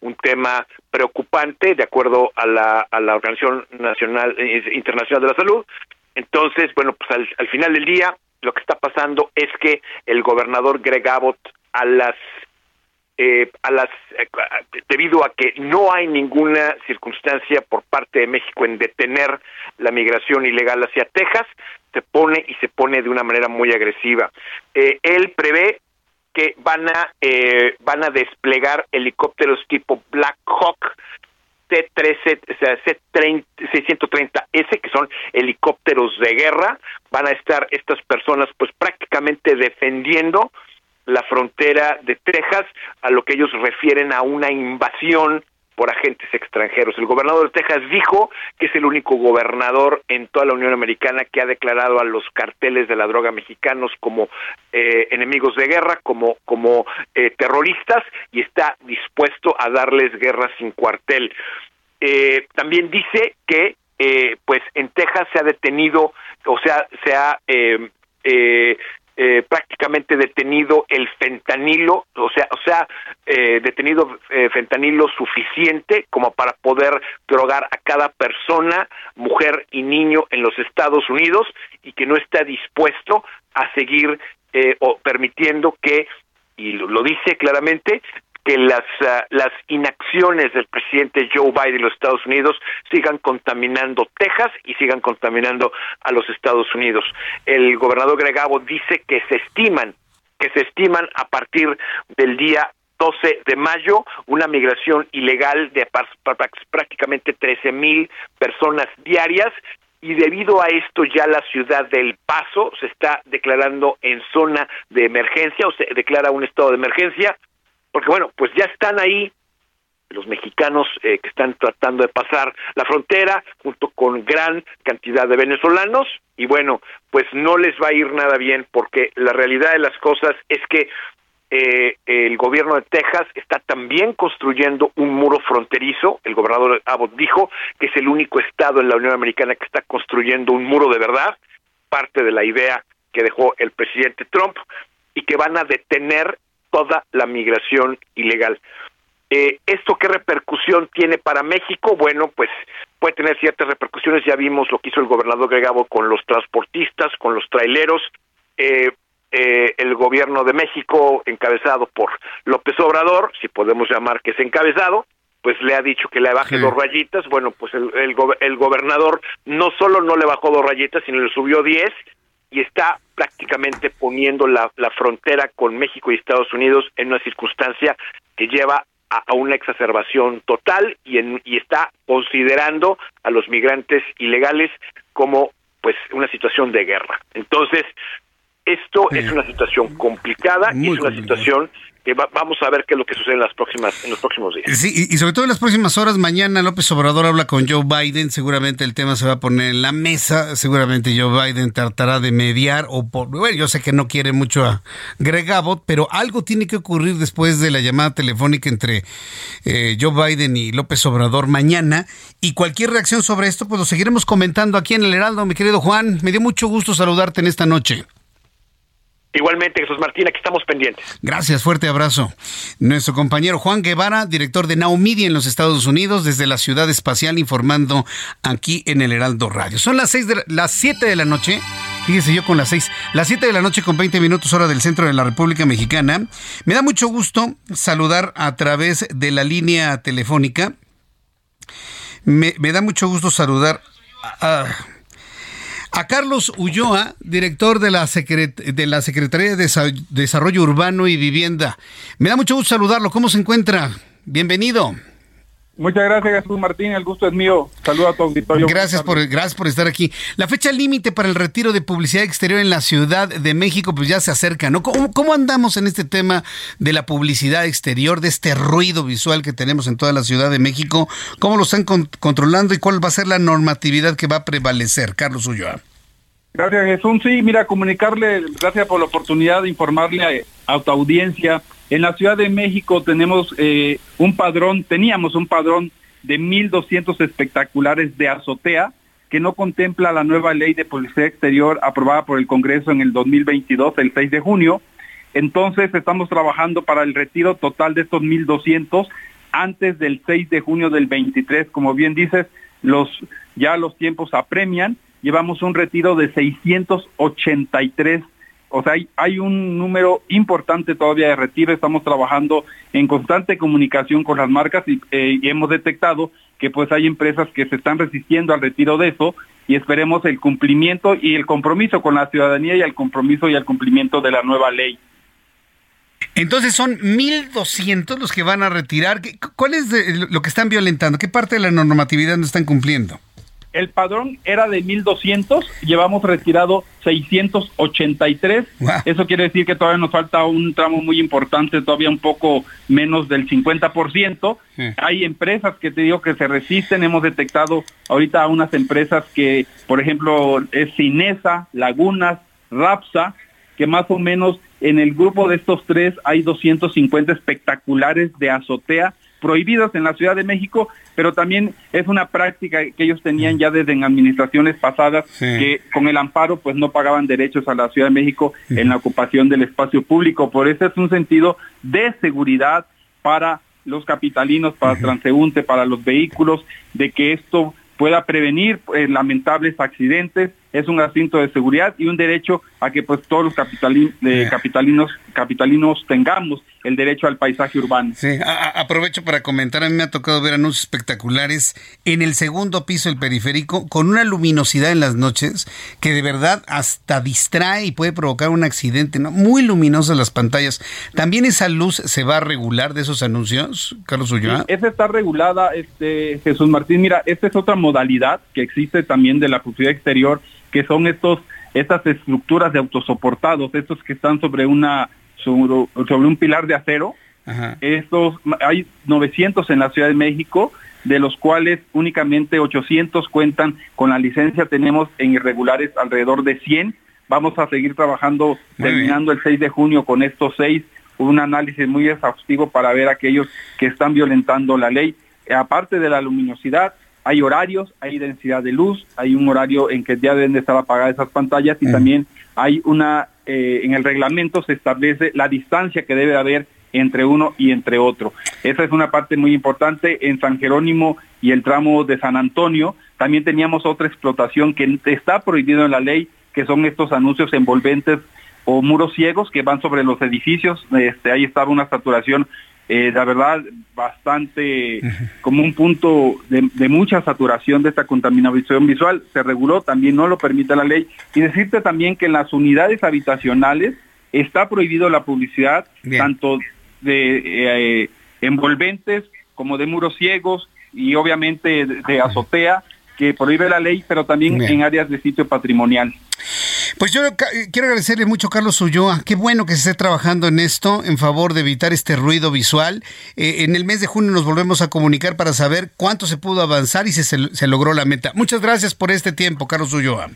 un tema preocupante de acuerdo a la, a la Organización Nacional eh, Internacional de la Salud. Entonces, bueno, pues al, al final del día lo que está pasando es que el gobernador Greg Abbott a las eh, a las eh, debido a que no hay ninguna circunstancia por parte de México en detener la migración ilegal hacia Texas se pone y se pone de una manera muy agresiva. Eh, él prevé que van a van a desplegar helicópteros tipo Black Hawk C-13, o sea, C-630S, que son helicópteros de guerra, van a estar estas personas pues prácticamente defendiendo la frontera de Texas a lo que ellos refieren a una invasión por agentes extranjeros. El gobernador de Texas dijo que es el único gobernador en toda la Unión Americana que ha declarado a los carteles de la droga mexicanos como eh, enemigos de guerra, como, como eh, terroristas y está dispuesto a darles guerra sin cuartel. Eh, también dice que pues en Texas se ha detenido, o sea, se ha eh, prácticamente detenido el fentanilo, o sea, o sea, eh, detenido eh, fentanilo suficiente como para poder drogar a cada persona, mujer y niño en los Estados Unidos y que no está dispuesto a seguir o permitiendo que y lo dice claramente que las, ah, las inacciones del presidente Joe Biden en los Estados Unidos sigan contaminando Texas y sigan contaminando a los Estados Unidos. El gobernador Greg Abbott dice que se estiman, que se estiman a partir del día 12 de mayo una migración ilegal de prácticamente 13 mil personas diarias y debido a esto ya la ciudad del Paso se está declarando en zona de emergencia o se declara un estado de emergencia porque bueno, pues ya están ahí los mexicanos eh, que están tratando de pasar la frontera junto con gran cantidad de venezolanos y bueno, pues no les va a ir nada bien porque la realidad de las cosas es que eh, el gobierno de Texas está también construyendo un muro fronterizo. El gobernador Abbott dijo que es el único estado en la Unión Americana que está construyendo un muro de verdad, parte de la idea que dejó el presidente Trump, y que van a detener toda la migración ilegal. Eh, ¿Esto qué repercusión tiene para México? Bueno, pues puede tener ciertas repercusiones. Ya vimos lo que hizo el gobernador Gregabo con los transportistas, con los traileros. Eh, eh, el gobierno de México, encabezado por López Obrador, si podemos llamar que es encabezado, pues le ha dicho que le baje dos rayitas. Bueno, pues el, el, el, gobernador no solo no le bajó dos rayitas, sino le subió diez y está prácticamente poniendo la, la frontera con México y Estados Unidos en una circunstancia que lleva a, una exacerbación total y, en, y está considerando a los migrantes ilegales como pues una situación de guerra. Entonces, esto es una situación complicada y es una situación que vamos a ver qué es lo que sucede en las próximas en los próximos días. Sí, y, sobre todo en las próximas horas mañana López Obrador habla con Joe Biden, seguramente el tema se va a poner en la mesa, seguramente Joe Biden tratará de mediar o por, bueno, yo sé que no quiere mucho a Greg Abbott, pero algo tiene que ocurrir después de la llamada telefónica entre eh, Joe Biden y López Obrador mañana y cualquier reacción sobre esto pues lo seguiremos comentando aquí en el Heraldo, mi querido Juan, me dio mucho gusto saludarte en esta noche. Igualmente, Jesús Martín, aquí estamos pendientes. Gracias, fuerte abrazo. Nuestro compañero Juan Guevara, director de Now Media en los Estados Unidos, desde la Ciudad Espacial, informando aquí en el Heraldo Radio. Son las seis de las 7 de la noche. Fíjese yo con las 6, las 7 de la noche con 20 minutos hora del centro de la República Mexicana. Me da mucho gusto saludar a través de la línea telefónica. Me, da mucho gusto saludar a Carlos Ulloa, director de la, de la Secretaría de Desarrollo Urbano y Vivienda. Me da mucho gusto saludarlo. ¿Cómo se encuentra? Bienvenido. Muchas gracias, Jesús Martín. El gusto es mío. Saludos a tu auditorio. Gracias por, gracias por estar aquí. La fecha límite para el retiro de publicidad exterior en la Ciudad de México, pues ya se acerca, ¿no? ¿Cómo, ¿Cómo, andamos en este tema de la publicidad exterior, de este ruido visual que tenemos en toda la Ciudad de México? ¿Cómo lo están controlando y cuál va a ser la normatividad que va a prevalecer? Carlos Ulloa. Gracias, Jesús. Sí, mira, comunicarle, gracias por la oportunidad de informarle a, a tu audiencia en la Ciudad de México tenemos eh, un padrón, teníamos un padrón de 1.200 espectaculares de azotea que no contempla la nueva ley de publicidad exterior aprobada por el Congreso en el 2022, el 6 de junio. Entonces estamos trabajando para el retiro total de estos 1.200 antes del 6 de junio del 23. Como bien dices, los, ya los tiempos apremian. Llevamos un retiro de 683 o sea, hay, un número importante todavía de retiro. Estamos trabajando en constante comunicación con las marcas eh, y, hemos detectado que pues hay empresas que se están resistiendo al retiro de eso y esperemos el cumplimiento y el compromiso con la ciudadanía y el compromiso y el cumplimiento de la nueva ley. Entonces son 1.200 los que van a retirar. ¿Cuál es lo que están violentando? ¿Qué parte de la normatividad no están cumpliendo? El padrón era de 1200, llevamos retirado 683. Eso quiere decir que todavía nos falta un tramo muy importante, todavía un poco menos del 50%. Hay empresas que te digo que se resisten, hemos detectado ahorita unas empresas que, por ejemplo, es Cinesa, Lagunas, Rapsa, que más o menos en el grupo de estos tres hay 250 espectaculares de azotea prohibidos en la Ciudad de México, pero también es una práctica que ellos tenían ya desde en administraciones pasadas, que con el amparo pues no pagaban derechos a la Ciudad de México en la ocupación del espacio público. Por eso es un sentido de seguridad para los capitalinos, para transeúnte, para los vehículos, de que esto pueda prevenir eh, lamentables accidentes es un asunto de seguridad y un derecho a que pues todos los capitalinos capitalinos tengamos el derecho al paisaje urbano. Sí, aprovecho para comentar, a mí me ha tocado ver anuncios espectaculares en el segundo piso del periférico con una luminosidad en las noches que de verdad hasta distrae y puede provocar un accidente, ¿no? Muy luminosas las pantallas. ¿También esa luz se va a regular de esos anuncios, Carlos Ulloa? esa está regulada, este Jesús Martín. Mira, esta es otra modalidad que existe también de la publicidad exterior que son estos estas estructuras de autosoportados, estos que están sobre una sobre, un pilar de acero. Estos hay 900 en la Ciudad de México, de los cuales únicamente 800 cuentan con la licencia. Tenemos en irregulares alrededor de 100. Vamos a seguir trabajando terminando el 6 de junio con estos seis un análisis muy exhaustivo para ver aquellos que están violentando la ley. Aparte de la luminosidad, hay horarios, hay densidad de luz, hay un horario en que ya deben de estar apagadas esas pantallas y también hay una, eh, en el reglamento se establece la distancia que debe haber entre uno y entre otro. Esa es una parte muy importante. En San Jerónimo y el tramo de San Antonio también teníamos otra explotación que está prohibido en la ley, que son estos anuncios envolventes o muros ciegos que van sobre los edificios. Este, ahí estaba una saturación eh, la verdad, bastante como un punto de, mucha saturación de esta contaminación visual. Se reguló, también no lo permite la ley. Y decirte también que en las unidades habitacionales está prohibido la publicidad, tanto de eh, envolventes como de muros ciegos y obviamente de azotea que prohíbe la ley, pero también en áreas de sitio patrimonial. Pues yo quiero agradecerle mucho a Carlos Ulloa. Qué bueno que se esté trabajando en esto en favor de evitar este ruido visual. Eh, en el mes de junio nos volvemos a comunicar para saber cuánto se pudo avanzar y si se, logró la meta. Muchas gracias por este tiempo, Carlos Ulloa.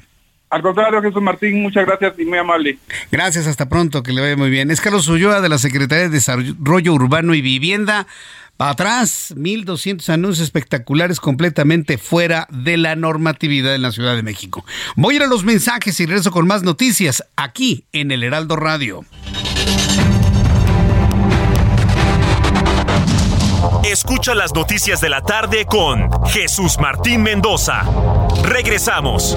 Al contrario, Jesús Martín, muchas gracias y muy amable. Gracias, hasta pronto, que le vaya muy bien. Es Carlos Ulloa de la Secretaría de Desarrollo Urbano y Vivienda atrás, 1.200 anuncios espectaculares completamente fuera de la normatividad en la Ciudad de México. Voy a ir a los mensajes y regreso con más noticias aquí en el Heraldo Radio. Escucha las noticias de la tarde con Jesús Martín Mendoza. Regresamos.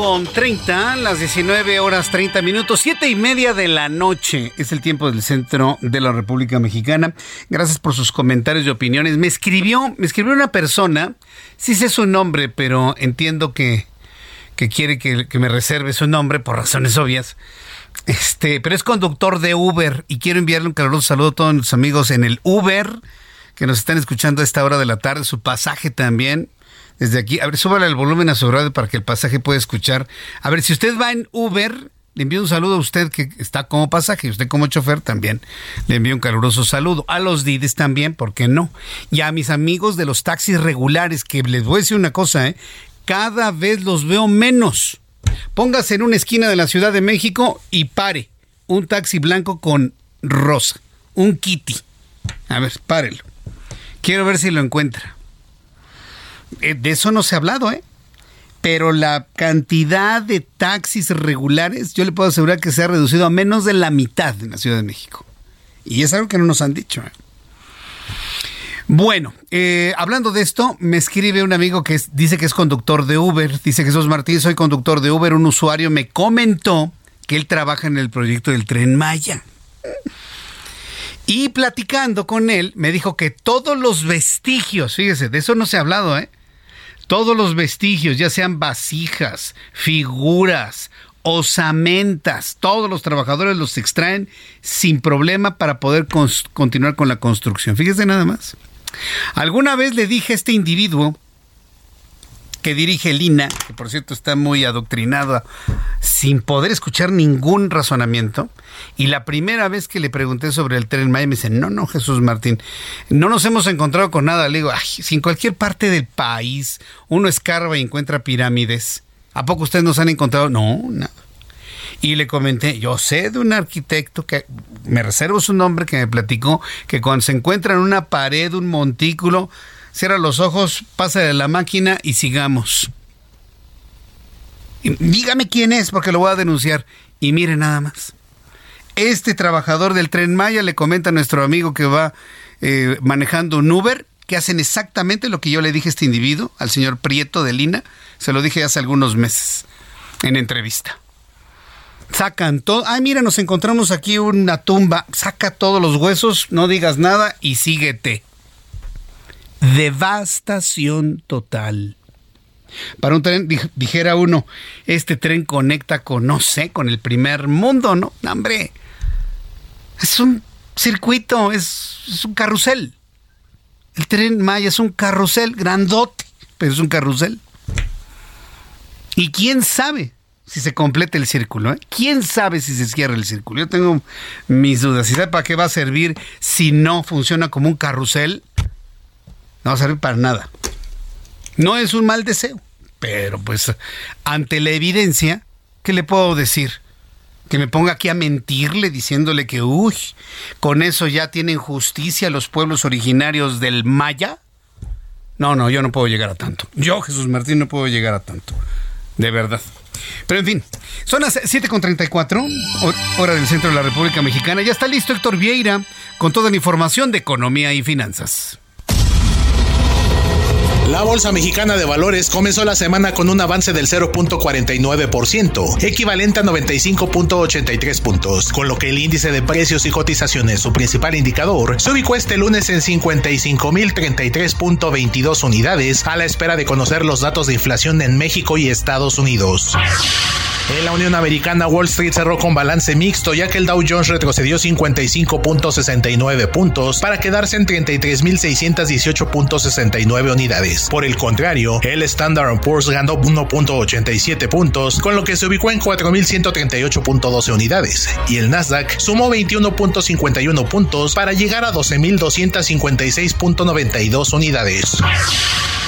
Con 30, las 19 horas 30 minutos, 7 y media de la noche. Es el tiempo del centro de la República Mexicana. Gracias por sus comentarios y opiniones. Me escribió, me escribió una persona, sí sé su nombre, pero entiendo que, que quiere que, me reserve su nombre por razones obvias. Este, pero es conductor de Uber y quiero enviarle un caluroso saludo a todos los amigos en el Uber que nos están escuchando a esta hora de la tarde, su pasaje también desde aquí. A ver, súbale el volumen a su radio para que el pasaje pueda escuchar. A ver, si usted va en Uber, le envío un saludo a usted que está como pasaje, y usted como chofer también. Le envío un caluroso saludo. A los Dides también, ¿por qué no? Y a mis amigos de los taxis regulares, que les voy a decir una cosa, ¿eh? Cada vez los veo menos. Póngase en una esquina de la Ciudad de México y pare un taxi blanco con rosa, un kitty. A ver, párelo. Quiero ver si lo encuentra. Eh, de eso no se ha hablado, ¿eh? Pero la cantidad de taxis regulares, yo le puedo asegurar que se ha reducido a menos de la mitad en la Ciudad de México. Y es algo que no nos han dicho. ¿eh? Bueno, eh, hablando de esto, me escribe un amigo que dice que es conductor de Uber. Dice Jesús Martín, soy conductor de Uber. Un usuario me comentó que él trabaja en el proyecto del tren Maya. Y platicando con él, me dijo que todos los vestigios, fíjese, de eso no se ha hablado, ¿eh? Todos los vestigios, ya sean vasijas, figuras, osamentas, todos los trabajadores los extraen sin problema para poder continuar con la construcción. Fíjese nada más. Alguna vez le dije a este individuo que dirige Lina, que por cierto está muy adoctrinado sin poder escuchar ningún razonamiento, y la primera vez que le pregunté sobre el tren Maya me dice, no, no, Jesús Martín, no nos hemos encontrado con nada. Le digo, si en cualquier parte del país uno escarba y encuentra pirámides, ¿a poco ustedes nos han encontrado? No, nada. Y le comenté, yo sé de un arquitecto que me reservo su nombre que me platicó que cuando se encuentra en una pared, un montículo, cierra los ojos, pasa de la máquina y sigamos. dígame quién es porque lo voy a denunciar. Y mire nada más. Este trabajador del tren Maya le comenta a nuestro amigo que va eh, manejando un Uber que hacen exactamente lo que yo le dije a este individuo, al señor Prieto de Lina. Se lo dije hace algunos meses en entrevista sacan todo. Ay, mira, nos encontramos aquí una tumba. Saca todos los huesos, no digas nada y síguete. Devastación total. Para un tren, dijera uno, este tren conecta con, no sé, con el primer mundo, ¿no? hombre, es un circuito, es, es un carrusel. El tren Maya es un carrusel grandote, pero es un carrusel. Y quién sabe si se completa el círculo. ¿eh? ¿Quién sabe si se cierra el círculo? Yo tengo mis dudas. ¿Y sabe para qué va a servir si no funciona como un carrusel? No servir para nada. No es un mal deseo, pero pues ante la evidencia, ¿qué le puedo decir? Que me ponga aquí a mentirle diciéndole que, uy, con eso ya tienen justicia los pueblos originarios del Maya. No, no, yo no puedo llegar a tanto. Yo, Jesús Martín, no puedo llegar a tanto. De verdad. Pero en fin, son las 7.34, hora del centro de la República Mexicana. Ya está listo Héctor Vieira con toda la información de economía y finanzas. La Bolsa Mexicana de Valores comenzó la semana con un avance del 0.49%, equivalente a 95.83 puntos, con lo que el índice de precios y cotizaciones, su principal indicador, se ubicó este lunes en 55.033.22 unidades a la espera de conocer los datos de inflación en México y Estados Unidos. En la Unión Americana, Wall Street cerró con balance mixto, ya que el Dow Jones retrocedió 55.69 puntos para quedarse en 33.618.69 unidades. Por el contrario, el Standard Poor's ganó 1.87 puntos, con lo que se ubicó en 4.138.12 unidades, y el Nasdaq sumó 21.51 puntos para llegar a 12.256.92 unidades.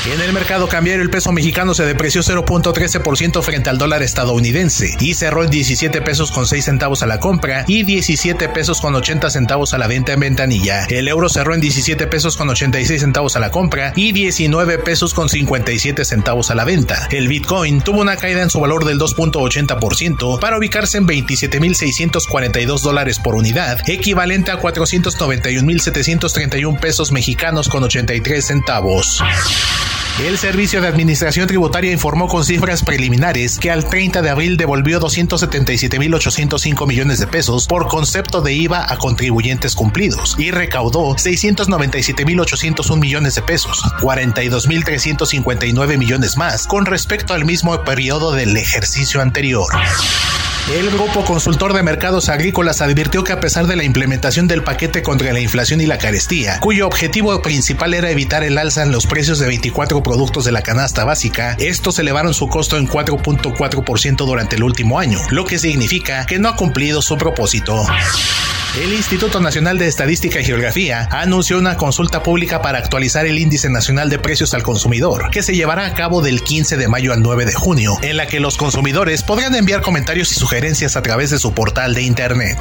En el mercado cambiario el peso mexicano se depreció 0.13% frente al dólar estadounidense y cerró en 17 pesos con 6 centavos a la compra y 17 pesos con 80 centavos a la venta en ventanilla. El euro cerró en 17 pesos con 86 centavos a la compra y 19 pesos con 57 centavos a la venta. El Bitcoin tuvo una caída en su valor del 2.80% para ubicarse en 27.642 dólares por unidad, equivalente a 491.731 pesos mexicanos con 83 centavos. El Servicio de Administración Tributaria informó con cifras preliminares que al 30 de abril devolvió 277.805 millones de pesos por concepto de IVA a contribuyentes cumplidos y recaudó 697.801 millones de pesos, 42.359 millones más con respecto al mismo periodo del ejercicio anterior. El Grupo Consultor de Mercados Agrícolas advirtió que a pesar de la implementación del paquete contra la inflación y la carestía, cuyo objetivo principal era evitar el alza en los precios de 24 productos de la canasta básica, estos elevaron su costo en 4.4% durante el último año, lo que significa que no ha cumplido su propósito. El Instituto Nacional de Estadística y Geografía anunció una consulta pública para actualizar el Índice Nacional de Precios al Consumidor, que se llevará a cabo del 15 de mayo al 9 de junio, en la que los consumidores podrán enviar comentarios y sugerencias sugerencias a través de su portal de internet.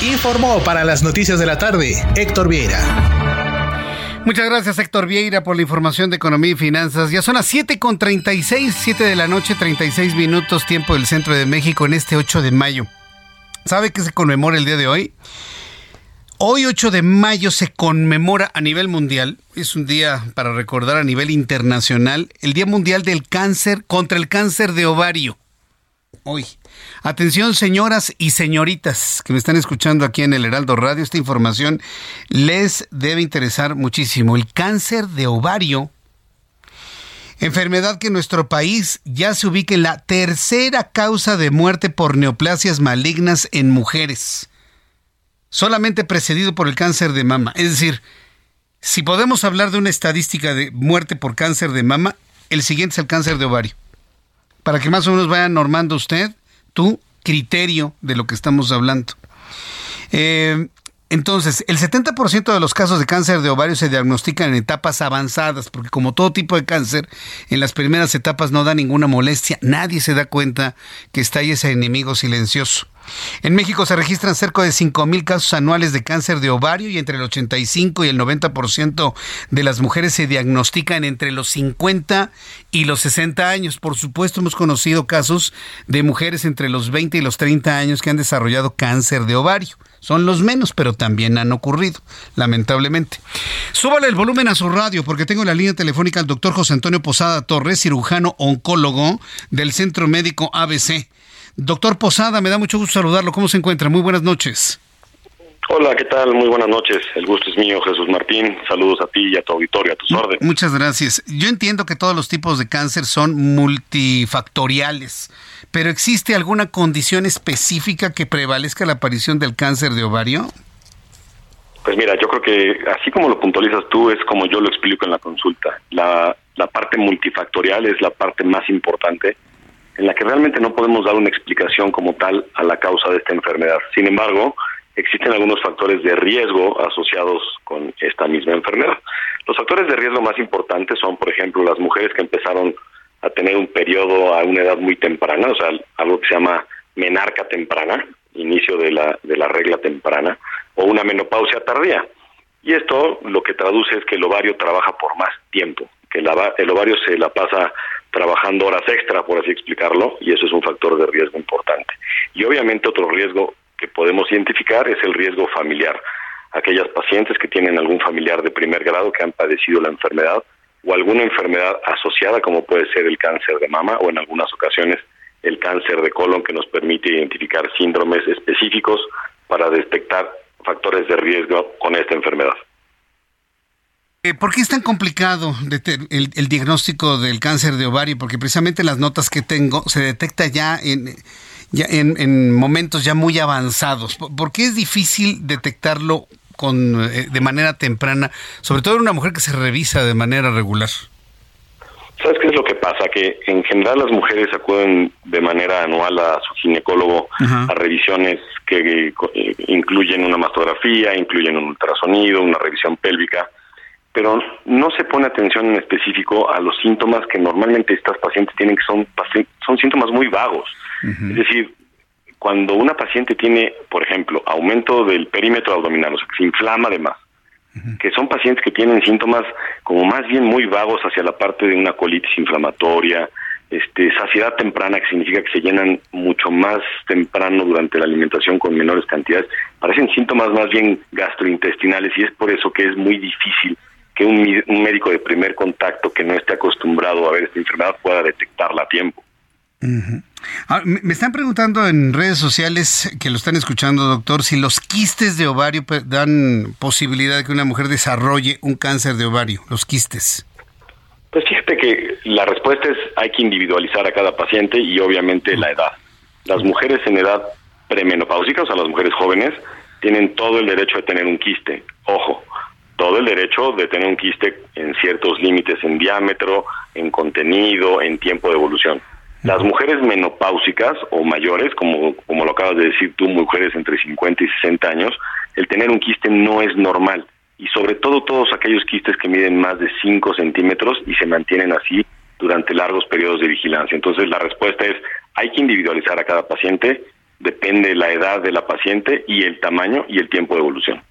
Informó para las noticias de la tarde Héctor Vieira. Muchas gracias Héctor Vieira por la información de economía y finanzas. Ya son las 7 con 36, 7 de la noche, 36 minutos tiempo del centro de México en este 8 de mayo. ¿Sabe qué se conmemora el día de hoy? Hoy 8 de mayo se conmemora a nivel mundial, es un día para recordar a nivel internacional, el Día Mundial del Cáncer contra el cáncer de ovario. Hoy. Atención señoras y señoritas que me están escuchando aquí en el Heraldo Radio, esta información les debe interesar muchísimo. El cáncer de ovario, enfermedad que en nuestro país ya se ubica en la tercera causa de muerte por neoplasias malignas en mujeres, solamente precedido por el cáncer de mama. Es decir, si podemos hablar de una estadística de muerte por cáncer de mama, el siguiente es el cáncer de ovario. Para que más o menos vaya normando usted tu criterio de lo que estamos hablando. Eh, entonces, el 70% de los casos de cáncer de ovario se diagnostican en etapas avanzadas, porque como todo tipo de cáncer, en las primeras etapas no da ninguna molestia, nadie se da cuenta que está ahí ese enemigo silencioso. En México se registran cerca de 5.000 casos anuales de cáncer de ovario y entre el 85 y el 90% de las mujeres se diagnostican entre los 50 y los 60 años. Por supuesto, hemos conocido casos de mujeres entre los 20 y los 30 años que han desarrollado cáncer de ovario. Son los menos, pero también han ocurrido, lamentablemente. Súbale el volumen a su radio porque tengo la línea telefónica al doctor José Antonio Posada Torres, cirujano oncólogo del Centro Médico ABC. Doctor Posada, me da mucho gusto saludarlo. ¿Cómo se encuentra? Muy buenas noches. Hola, ¿qué tal? Muy buenas noches. El gusto es mío, Jesús Martín. Saludos a ti y a tu auditorio, a tus órdenes. Muchas gracias. Yo entiendo que todos los tipos de cáncer son multifactoriales, pero ¿existe alguna condición específica que prevalezca la aparición del cáncer de ovario? Pues mira, yo creo que así como lo puntualizas tú, es como yo lo explico en la consulta. La, la parte multifactorial es la parte más importante en la que realmente no podemos dar una explicación como tal a la causa de esta enfermedad. Sin embargo, existen algunos factores de riesgo asociados con esta misma enfermedad. Los factores de riesgo más importantes son, por ejemplo, las mujeres que empezaron a tener un periodo a una edad muy temprana, o sea, algo que se llama menarca temprana, inicio de la, de la regla temprana, o una menopausia tardía. Y esto lo que traduce es que el ovario trabaja por más tiempo, que el ovario se la pasa trabajando horas extra, por así explicarlo, y eso es un factor de riesgo importante. Y obviamente otro riesgo que podemos identificar es el riesgo familiar. Aquellas pacientes que tienen algún familiar de primer grado que han padecido la enfermedad o alguna enfermedad asociada como puede ser el cáncer de mama o en algunas ocasiones el cáncer de colon que nos permite identificar síndromes específicos para detectar factores de riesgo con esta enfermedad. Eh, ¿Por qué es tan complicado el, diagnóstico del cáncer de ovario? Porque precisamente las notas que tengo se detecta ya en, ya en, momentos ya muy avanzados. ¿Por qué es difícil detectarlo con, eh, de manera temprana, sobre todo en una mujer que se revisa de manera regular? ¿Sabes qué es lo que pasa? Que en general las mujeres acuden de manera anual a su ginecólogo a revisiones que eh, incluyen una mastografía, incluyen un ultrasonido, una revisión pélvica pero no se pone atención en específico a los síntomas que normalmente estas pacientes tienen, que son, son síntomas muy vagos. Es decir, cuando una paciente tiene, por ejemplo, aumento del perímetro abdominal, o sea, que se inflama además, que son pacientes que tienen síntomas como más bien muy vagos hacia la parte de una colitis inflamatoria, este, saciedad temprana, que significa que se llenan mucho más temprano durante la alimentación con menores cantidades, parecen síntomas más bien gastrointestinales y es por eso que es muy difícil que un, médico de primer contacto que no esté acostumbrado a ver esta enfermedad pueda detectarla a tiempo. Ah, me están preguntando en redes sociales que lo están escuchando, doctor, si los quistes de ovario dan posibilidad de que una mujer desarrolle un cáncer de ovario, los quistes. Pues fíjate que la respuesta es hay que individualizar a cada paciente y obviamente la edad. Las mujeres en edad premenopáusica, o sea, las mujeres jóvenes, tienen todo el derecho de tener un quiste. Ojo, todo el derecho de tener un quiste en ciertos límites en diámetro, en contenido, en tiempo de evolución. Las mujeres menopáusicas o mayores, como, como lo acabas de decir tú, mujeres entre 50 y 60 años, el tener un quiste no es normal. Y sobre todo todos aquellos quistes que miden más de 5 centímetros y se mantienen así durante largos periodos de vigilancia. Entonces la respuesta es hay que individualizar a cada paciente, depende la edad de la paciente y el tamaño y el tiempo de evolución.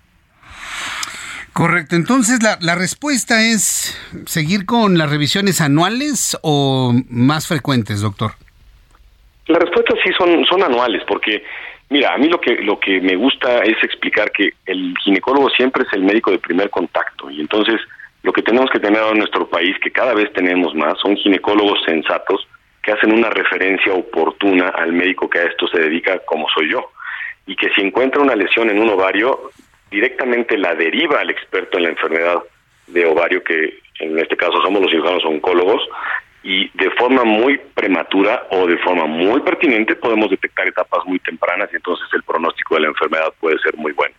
Correcto, entonces la, la respuesta es seguir con las revisiones anuales o más frecuentes, doctor. Las respuestas sí son, son anuales, porque mira, a mí lo que, lo que me gusta es explicar que el ginecólogo siempre es el médico de primer contacto y entonces lo que tenemos que tener en nuestro país, que cada vez tenemos más, son ginecólogos sensatos que hacen una referencia oportuna al médico que a esto se dedica, como soy yo, y que si encuentra una lesión en un ovario, directamente la deriva al experto en la enfermedad de ovario, que en este caso somos los cirujanos oncólogos, y de forma muy prematura o de forma muy pertinente podemos detectar etapas muy tempranas y entonces el pronóstico de la enfermedad puede ser muy bueno.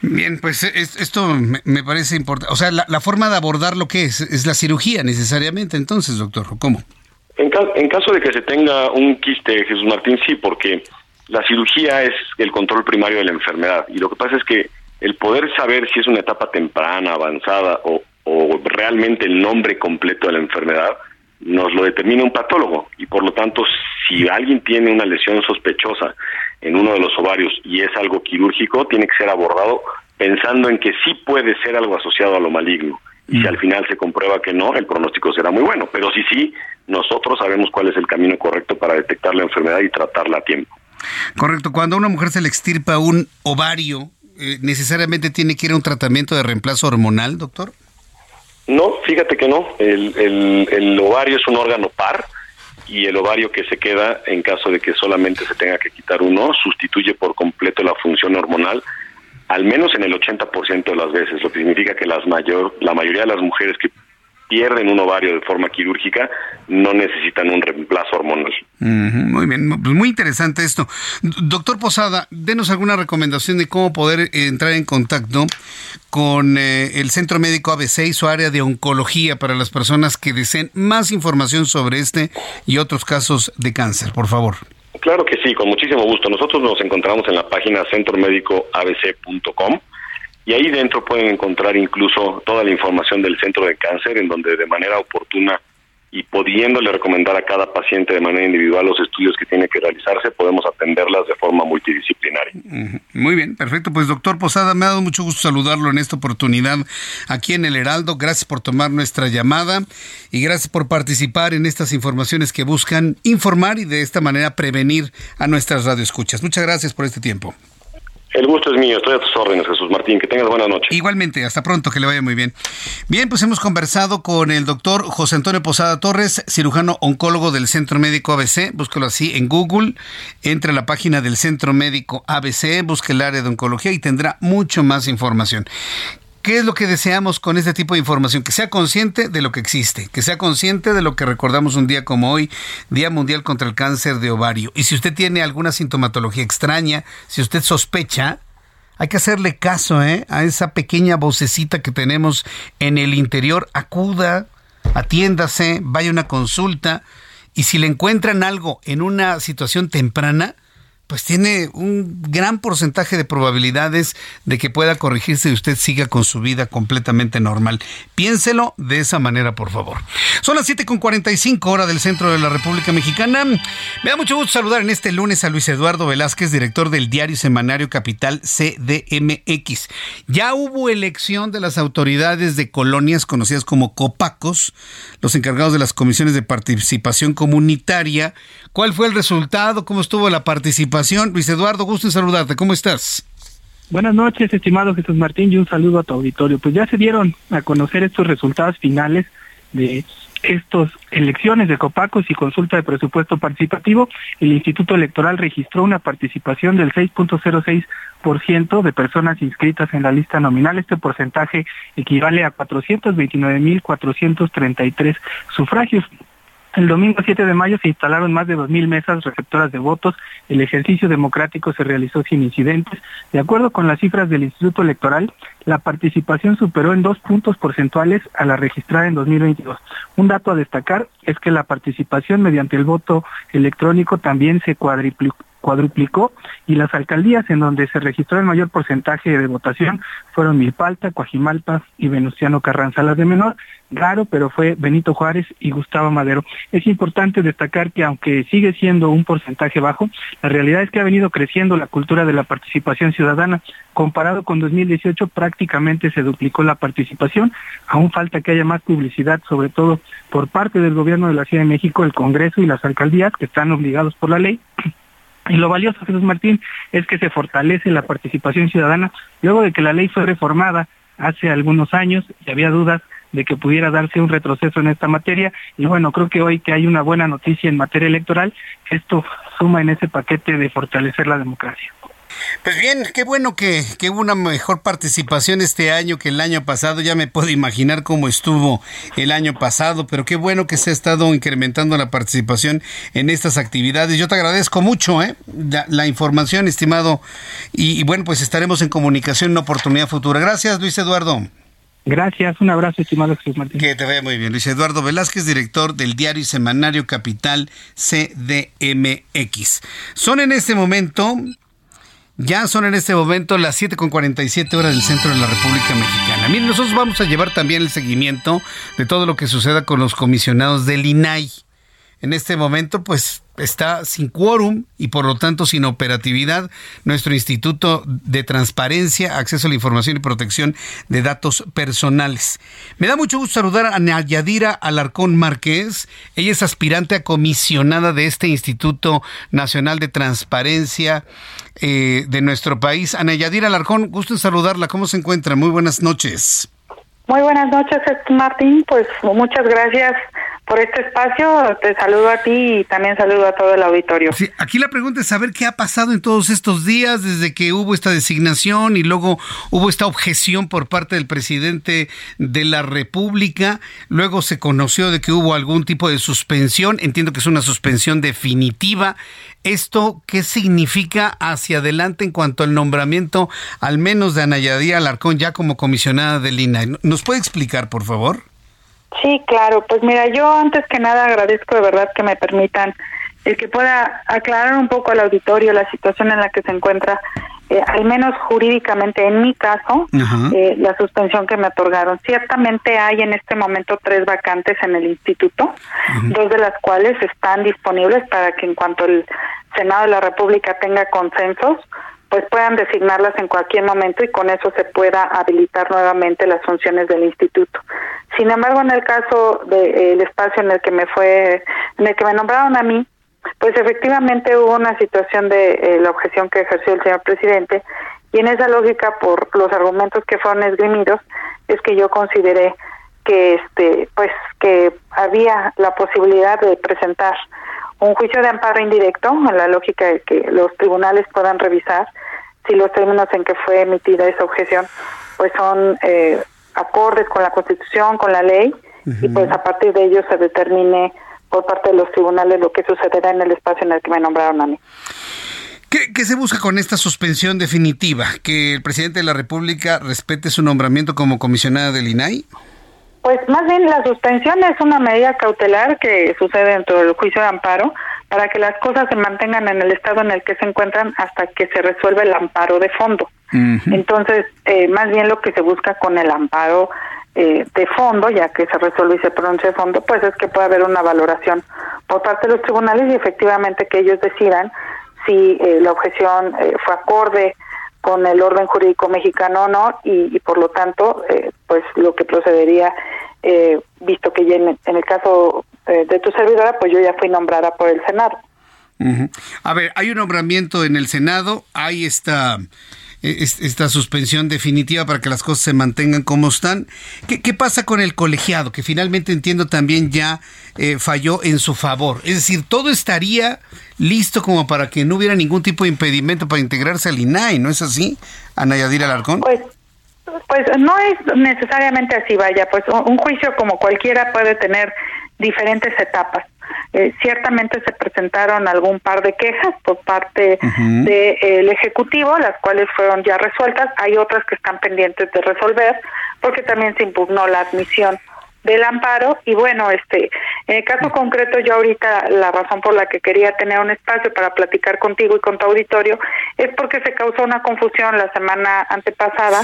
Bien, pues esto me parece importante. O sea, la, forma de abordar lo que es, es la cirugía necesariamente, entonces, doctor, ¿cómo? En, en caso de que se tenga un quiste, Jesús Martín, sí, porque la cirugía es el control primario de la enfermedad y lo que pasa es que el poder saber si es una etapa temprana, avanzada o, realmente el nombre completo de la enfermedad nos lo determina un patólogo y por lo tanto si alguien tiene una lesión sospechosa en uno de los ovarios y es algo quirúrgico tiene que ser abordado pensando en que sí puede ser algo asociado a lo maligno y si mm. al final se comprueba que no, el pronóstico será muy bueno, pero si sí, nosotros sabemos cuál es el camino correcto para detectar la enfermedad y tratarla a tiempo. Correcto. Cuando a una mujer se le extirpa un ovario, eh, ¿necesariamente tiene que ir a un tratamiento de reemplazo hormonal, doctor? No, fíjate que no. El, el, ovario es un órgano par y el ovario que se queda, en caso de que solamente se tenga que quitar uno, sustituye por completo la función hormonal, al menos en el 80% de las veces, lo que significa que las mayor, la mayoría de las mujeres que pierden un ovario de forma quirúrgica no necesitan un reemplazo hormonal. muy bien, pues muy interesante esto. Doctor Posada, denos alguna recomendación de cómo poder eh, entrar en contacto con eh, el Centro Médico ABC y su área de oncología para las personas que deseen más información sobre este y otros casos de cáncer, por favor. Claro que sí, con muchísimo gusto. Nosotros nos encontramos en la página centromédicoabc.com y ahí dentro pueden encontrar incluso toda la información del centro de cáncer, en donde de manera oportuna y pudiéndole recomendar a cada paciente de manera individual los estudios que tiene que realizarse, podemos atenderlas de forma multidisciplinaria. Muy bien, perfecto. Pues doctor Posada, me ha dado mucho gusto saludarlo en esta oportunidad aquí en el Heraldo. Gracias por tomar nuestra llamada y gracias por participar en estas informaciones que buscan informar y de esta manera prevenir a nuestras radioescuchas. Muchas gracias por este tiempo. El gusto es mío, estoy a tus órdenes, Jesús Martín. Que tengas buena noche. Igualmente, hasta pronto, que le vaya muy bien. Bien, pues hemos conversado con el doctor José Antonio Posada Torres, cirujano oncólogo del Centro Médico ABC. Búsquelo así en Google. Entre a la página del Centro Médico ABC, busque el área de oncología y tendrá mucho más información. ¿Qué es lo que deseamos con este tipo de información? Que sea consciente de lo que existe, que sea consciente de lo que recordamos un día como hoy, Día Mundial contra el Cáncer de Ovario. Y si usted tiene alguna sintomatología extraña, si usted sospecha, hay que hacerle caso ¿eh? a esa pequeña vocecita que tenemos en el interior. Acuda, atiéndase, vaya a una consulta. Y si le encuentran algo en una situación temprana, pues tiene un gran porcentaje de probabilidades de que pueda corregirse y usted siga con su vida completamente normal. Piénselo de esa manera, por favor. Son las 7.45 hora del centro de la República Mexicana. Me da mucho gusto saludar en este lunes a Luis Eduardo Velázquez, director del diario semanario Capital CDMX. Ya hubo elección de las autoridades de colonias conocidas como COPACOS, los encargados de las comisiones de participación comunitaria. ¿Cuál fue el resultado? ¿Cómo estuvo la participación? Luis Eduardo, gusto en saludarte. ¿Cómo estás? Buenas noches, estimado Jesús Martín, y un saludo a tu auditorio. Pues ya se dieron a conocer estos resultados finales de estas elecciones de Copacos y consulta de presupuesto participativo. El Instituto Electoral registró una participación del 6.06% de personas inscritas en la lista nominal. Este porcentaje equivale a 429.433 sufragios. El domingo 7 de mayo se instalaron más de 2.000 mesas receptoras de votos. El ejercicio democrático se realizó sin incidentes. De acuerdo con las cifras del Instituto Electoral, la participación superó en dos puntos porcentuales a la registrada en 2022. Un dato a destacar es que la participación mediante el voto electrónico también se cuadruplicó y las alcaldías en donde se registró el mayor porcentaje de votación fueron Milpalta, Coajimalpa y Venustiano Carranza. Las de menor, raro, pero fue Benito Juárez y Gustavo Madero. Es importante destacar que aunque sigue siendo un porcentaje bajo, la realidad es que ha venido creciendo la cultura de la participación ciudadana. Comparado con 2018 prácticamente se duplicó la participación. Aún falta que haya más publicidad, sobre todo por parte del gobierno de la Ciudad de México, el Congreso y las alcaldías que están obligados por la ley y lo valioso, Jesús Martín, es que se fortalece la participación ciudadana luego de que la ley fue reformada hace algunos años y había dudas de que pudiera darse un retroceso en esta materia. Y bueno, creo que hoy que hay una buena noticia en materia electoral, esto suma en ese paquete de fortalecer la democracia. Pues bien, qué bueno que, hubo una mejor participación este año que el año pasado. Ya me puedo imaginar cómo estuvo el año pasado, pero qué bueno que se ha estado incrementando la participación en estas actividades. Yo te agradezco mucho ¿eh? la, información, estimado. Y, bueno, pues estaremos en comunicación en una oportunidad futura. Gracias, Luis Eduardo. Gracias, un abrazo, estimado Jesús Martín. Que te vea muy bien. Luis Eduardo Velázquez, director del diario y semanario Capital CDMX. Son en este momento ya son en este momento las 7.47 horas del centro de la República Mexicana. Miren, nosotros vamos a llevar también el seguimiento de todo lo que suceda con los comisionados del INAI. En este momento, pues está sin quórum y por lo tanto sin operatividad nuestro Instituto de Transparencia, Acceso a la Información y Protección de Datos Personales. Me da mucho gusto saludar a Nayadira Alarcón Márquez. Ella es aspirante a comisionada de este Instituto Nacional de Transparencia eh, de nuestro país. A Nayadira Alarcón, gusto en saludarla. ¿Cómo se encuentra? Muy buenas noches. Muy buenas noches, Martín. Pues muchas gracias por este espacio. Te saludo a ti y también saludo a todo el auditorio. Aquí la pregunta es saber qué ha pasado en todos estos días desde que hubo esta designación y luego hubo esta objeción por parte del presidente de la República. Luego se conoció de que hubo algún tipo de suspensión. Entiendo que es una suspensión definitiva. ¿Esto qué significa hacia adelante en cuanto al nombramiento, al menos de Anayadía Alarcón, ya como comisionada del INAI? ¿Nos puede explicar, por favor? Sí, claro. Pues mira, yo antes que nada agradezco de verdad que me permitan el que pueda aclarar un poco al auditorio la situación en la que se encuentra, eh, al menos jurídicamente en mi caso, eh, la suspensión que me otorgaron. Ciertamente hay en este momento tres vacantes en el instituto, dos de las cuales están disponibles para que en cuanto el Senado de la República tenga consensos, pues puedan designarlas en cualquier momento y con eso se pueda habilitar nuevamente las funciones del instituto. Sin embargo, en el caso del espacio en el que me fue, en el que me nombraron a mí, pues efectivamente hubo una situación de eh, la objeción que ejerció el señor presidente y en esa lógica, por los argumentos que fueron esgrimidos, es que yo consideré que este, pues que había la posibilidad de presentar un juicio de amparo indirecto, en la lógica de que los tribunales puedan revisar si los términos en que fue emitida esa objeción pues son eh, acordes con la Constitución, con la ley, y pues a partir de ello se determine por parte de los tribunales lo que sucederá en el espacio en el que me nombraron a mí. ¿Qué, ¿Qué, se busca con esta suspensión definitiva? ¿Que el presidente de la República respete su nombramiento como comisionada del INAI? Pues más bien la suspensión es una medida cautelar que sucede dentro del juicio de amparo para que las cosas se mantengan en el estado en el que se encuentran hasta que se resuelva el amparo de fondo. Entonces, eh, más bien lo que se busca con el amparo eh, de fondo, ya que se resuelve y se pronuncia de fondo, pues es que pueda haber una valoración por parte de los tribunales y efectivamente que ellos decidan si eh, la objeción fue acorde con el orden jurídico mexicano no y, por lo tanto eh, pues lo que procedería eh, visto que ya en, el caso eh, de tu servidora pues yo ya fui nombrada por el Senado. A ver, hay un nombramiento en el Senado, hay esta esta suspensión definitiva para que las cosas se mantengan como están. ¿Qué, pasa con el colegiado? Que finalmente entiendo también ya eh, falló en su favor. Es decir, todo estaría listo como para que no hubiera ningún tipo de impedimento para integrarse al INAI, ¿no es así, Ana Yadira Alarcón? Pues, pues no es necesariamente así, vaya, pues un juicio como cualquiera puede tener diferentes etapas. Eh, ciertamente se presentaron algún par de quejas por parte del Ejecutivo, las cuales fueron ya resueltas. Hay otras que están pendientes de resolver porque también se impugnó la admisión del amparo. Y bueno, este, en el caso concreto yo ahorita la razón por la que quería tener un espacio para platicar contigo y con tu auditorio es porque se causó una confusión la semana antepasada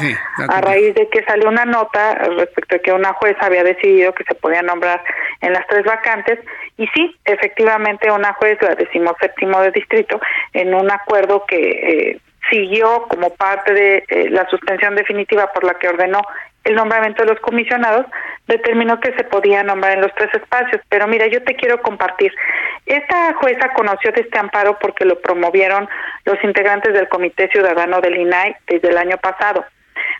a raíz de que salió una nota respecto a que una jueza había decidido que se podía nombrar en las tres vacantes. Y sí, efectivamente una juez, la séptimo de distrito, en un acuerdo que eh, siguió como parte de eh, la suspensión definitiva por la que ordenó el nombramiento de los comisionados, determinó que se podía nombrar en los tres espacios. Pero mira, yo te quiero compartir. Esta jueza conoció de este amparo porque lo promovieron los integrantes del Comité Ciudadano del INAI desde el año pasado.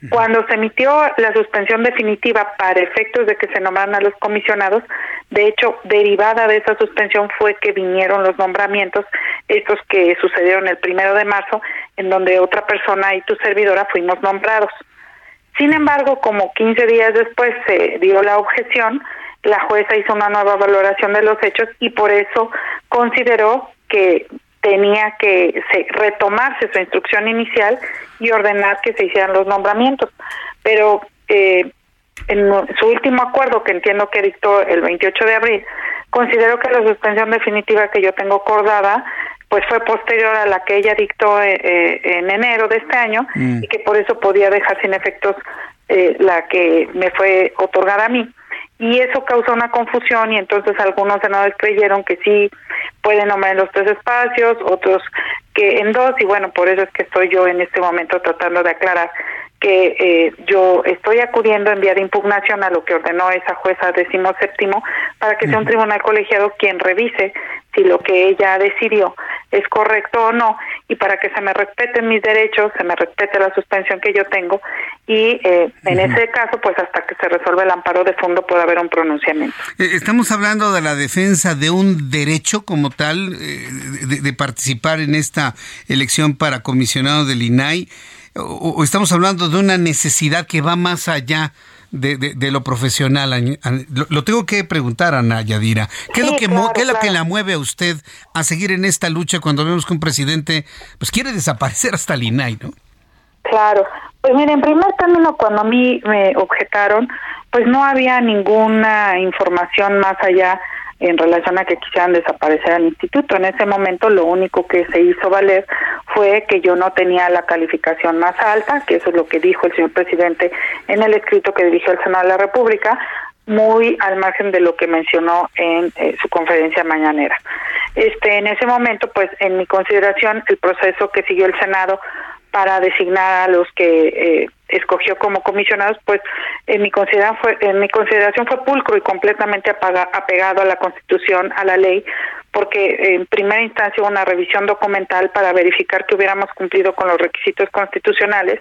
Cuando se emitió la suspensión definitiva para efectos de que se nombraran a los comisionados, de hecho, derivada de esa suspensión fue que vinieron los nombramientos, estos que sucedieron el primero de marzo, en donde otra persona y tu servidora fuimos nombrados. Sin embargo, como 15 días después se dio la objeción, la jueza hizo una nueva valoración de los hechos y por eso consideró que tenía que retomarse su instrucción inicial y ordenar que se hicieran los nombramientos. Pero eh, en su último acuerdo, que entiendo que dictó el 28 de abril, considero que la suspensión definitiva que yo tengo acordada pues fue posterior a la que ella dictó eh, eh, en enero de este año mm. y que por eso podía dejar sin efectos la que me fue otorgada a mí y eso causó una confusión y entonces algunos senadores creyeron que sí pueden nombrar en los tres espacios, otros que en dos y bueno, por eso es que estoy yo en este momento tratando de aclarar que eh, yo estoy acudiendo en vía de impugnación a lo que ordenó esa jueza décimo séptimo para que sea un tribunal colegiado quien revise si lo que ella decidió es correcto o no y para que se me respeten mis derechos, se me respete la suspensión que yo tengo y eh, en ese caso pues hasta que se resuelva el amparo de fondo puede haber un pronunciamiento. Eh, estamos hablando de la defensa de un derecho como tal de, de participar en esta elección para comisionado del INAI o, estamos hablando de una necesidad que va más allá de, de, lo profesional? Lo, tengo que preguntar, Ana Yadira. ¿Qué, es lo que, ¿qué es lo que la mueve a usted a seguir en esta lucha cuando vemos que un presidente pues quiere desaparecer hasta el INAI, no? Claro. Pues mire, en primer término, cuando a mí me objetaron, pues no había ninguna información más allá en relación a que quisieran desaparecer al instituto. En ese momento lo único que se hizo valer fue que yo no tenía la calificación más alta, que eso es lo que dijo el señor presidente en el escrito que dirigió el Senado de la República, muy al margen de lo que mencionó en eh, su conferencia mañanera. Este, en ese momento, pues, en mi consideración, el proceso que siguió el Senado para designar a los que eh, escogió como comisionados, pues en mi consideración fue, en mi consideración fue pulcro y completamente apegado a la Constitución, a la ley, porque en primera instancia hubo una revisión documental para verificar que hubiéramos cumplido con los requisitos constitucionales.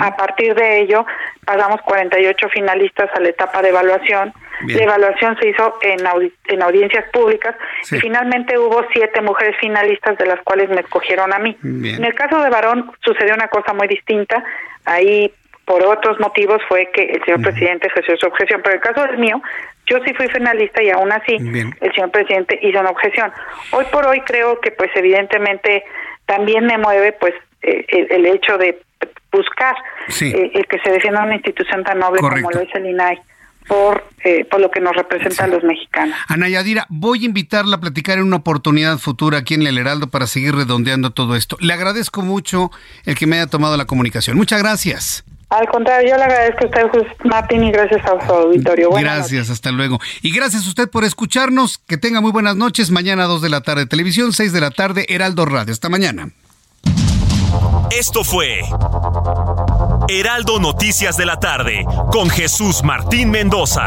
A partir de ello, pasamos 48 finalistas a la etapa de evaluación. La evaluación se hizo en, en audiencias públicas y finalmente hubo siete mujeres finalistas de las cuales me escogieron a mí. En el caso de varón sucedió una cosa muy distinta. Ahí por otros motivos fue que el señor presidente ejerció su objeción, pero en el caso del mío, yo sí fui finalista y aún así el señor presidente hizo una objeción. Hoy por hoy creo que pues evidentemente también me mueve pues eh, el, hecho de buscar eh, el que se defienda una institución tan noble como lo es el INAI por, eh, por lo que nos representan los mexicanos. Ana Yadira, voy a invitarla a platicar en una oportunidad futura aquí en El Heraldo para seguir redondeando todo esto. Le agradezco mucho el que me haya tomado la comunicación. Muchas gracias. Al contrario, yo le agradezco a usted, Martín, y gracias a su auditorio. gracias, hasta luego. Y gracias a usted por escucharnos. Que tenga muy buenas noches. Mañana 2 de la tarde, televisión, 6 de la tarde, Heraldo Radio. Hasta mañana. Esto fue Heraldo Noticias de la tarde con Jesús Martín Mendoza.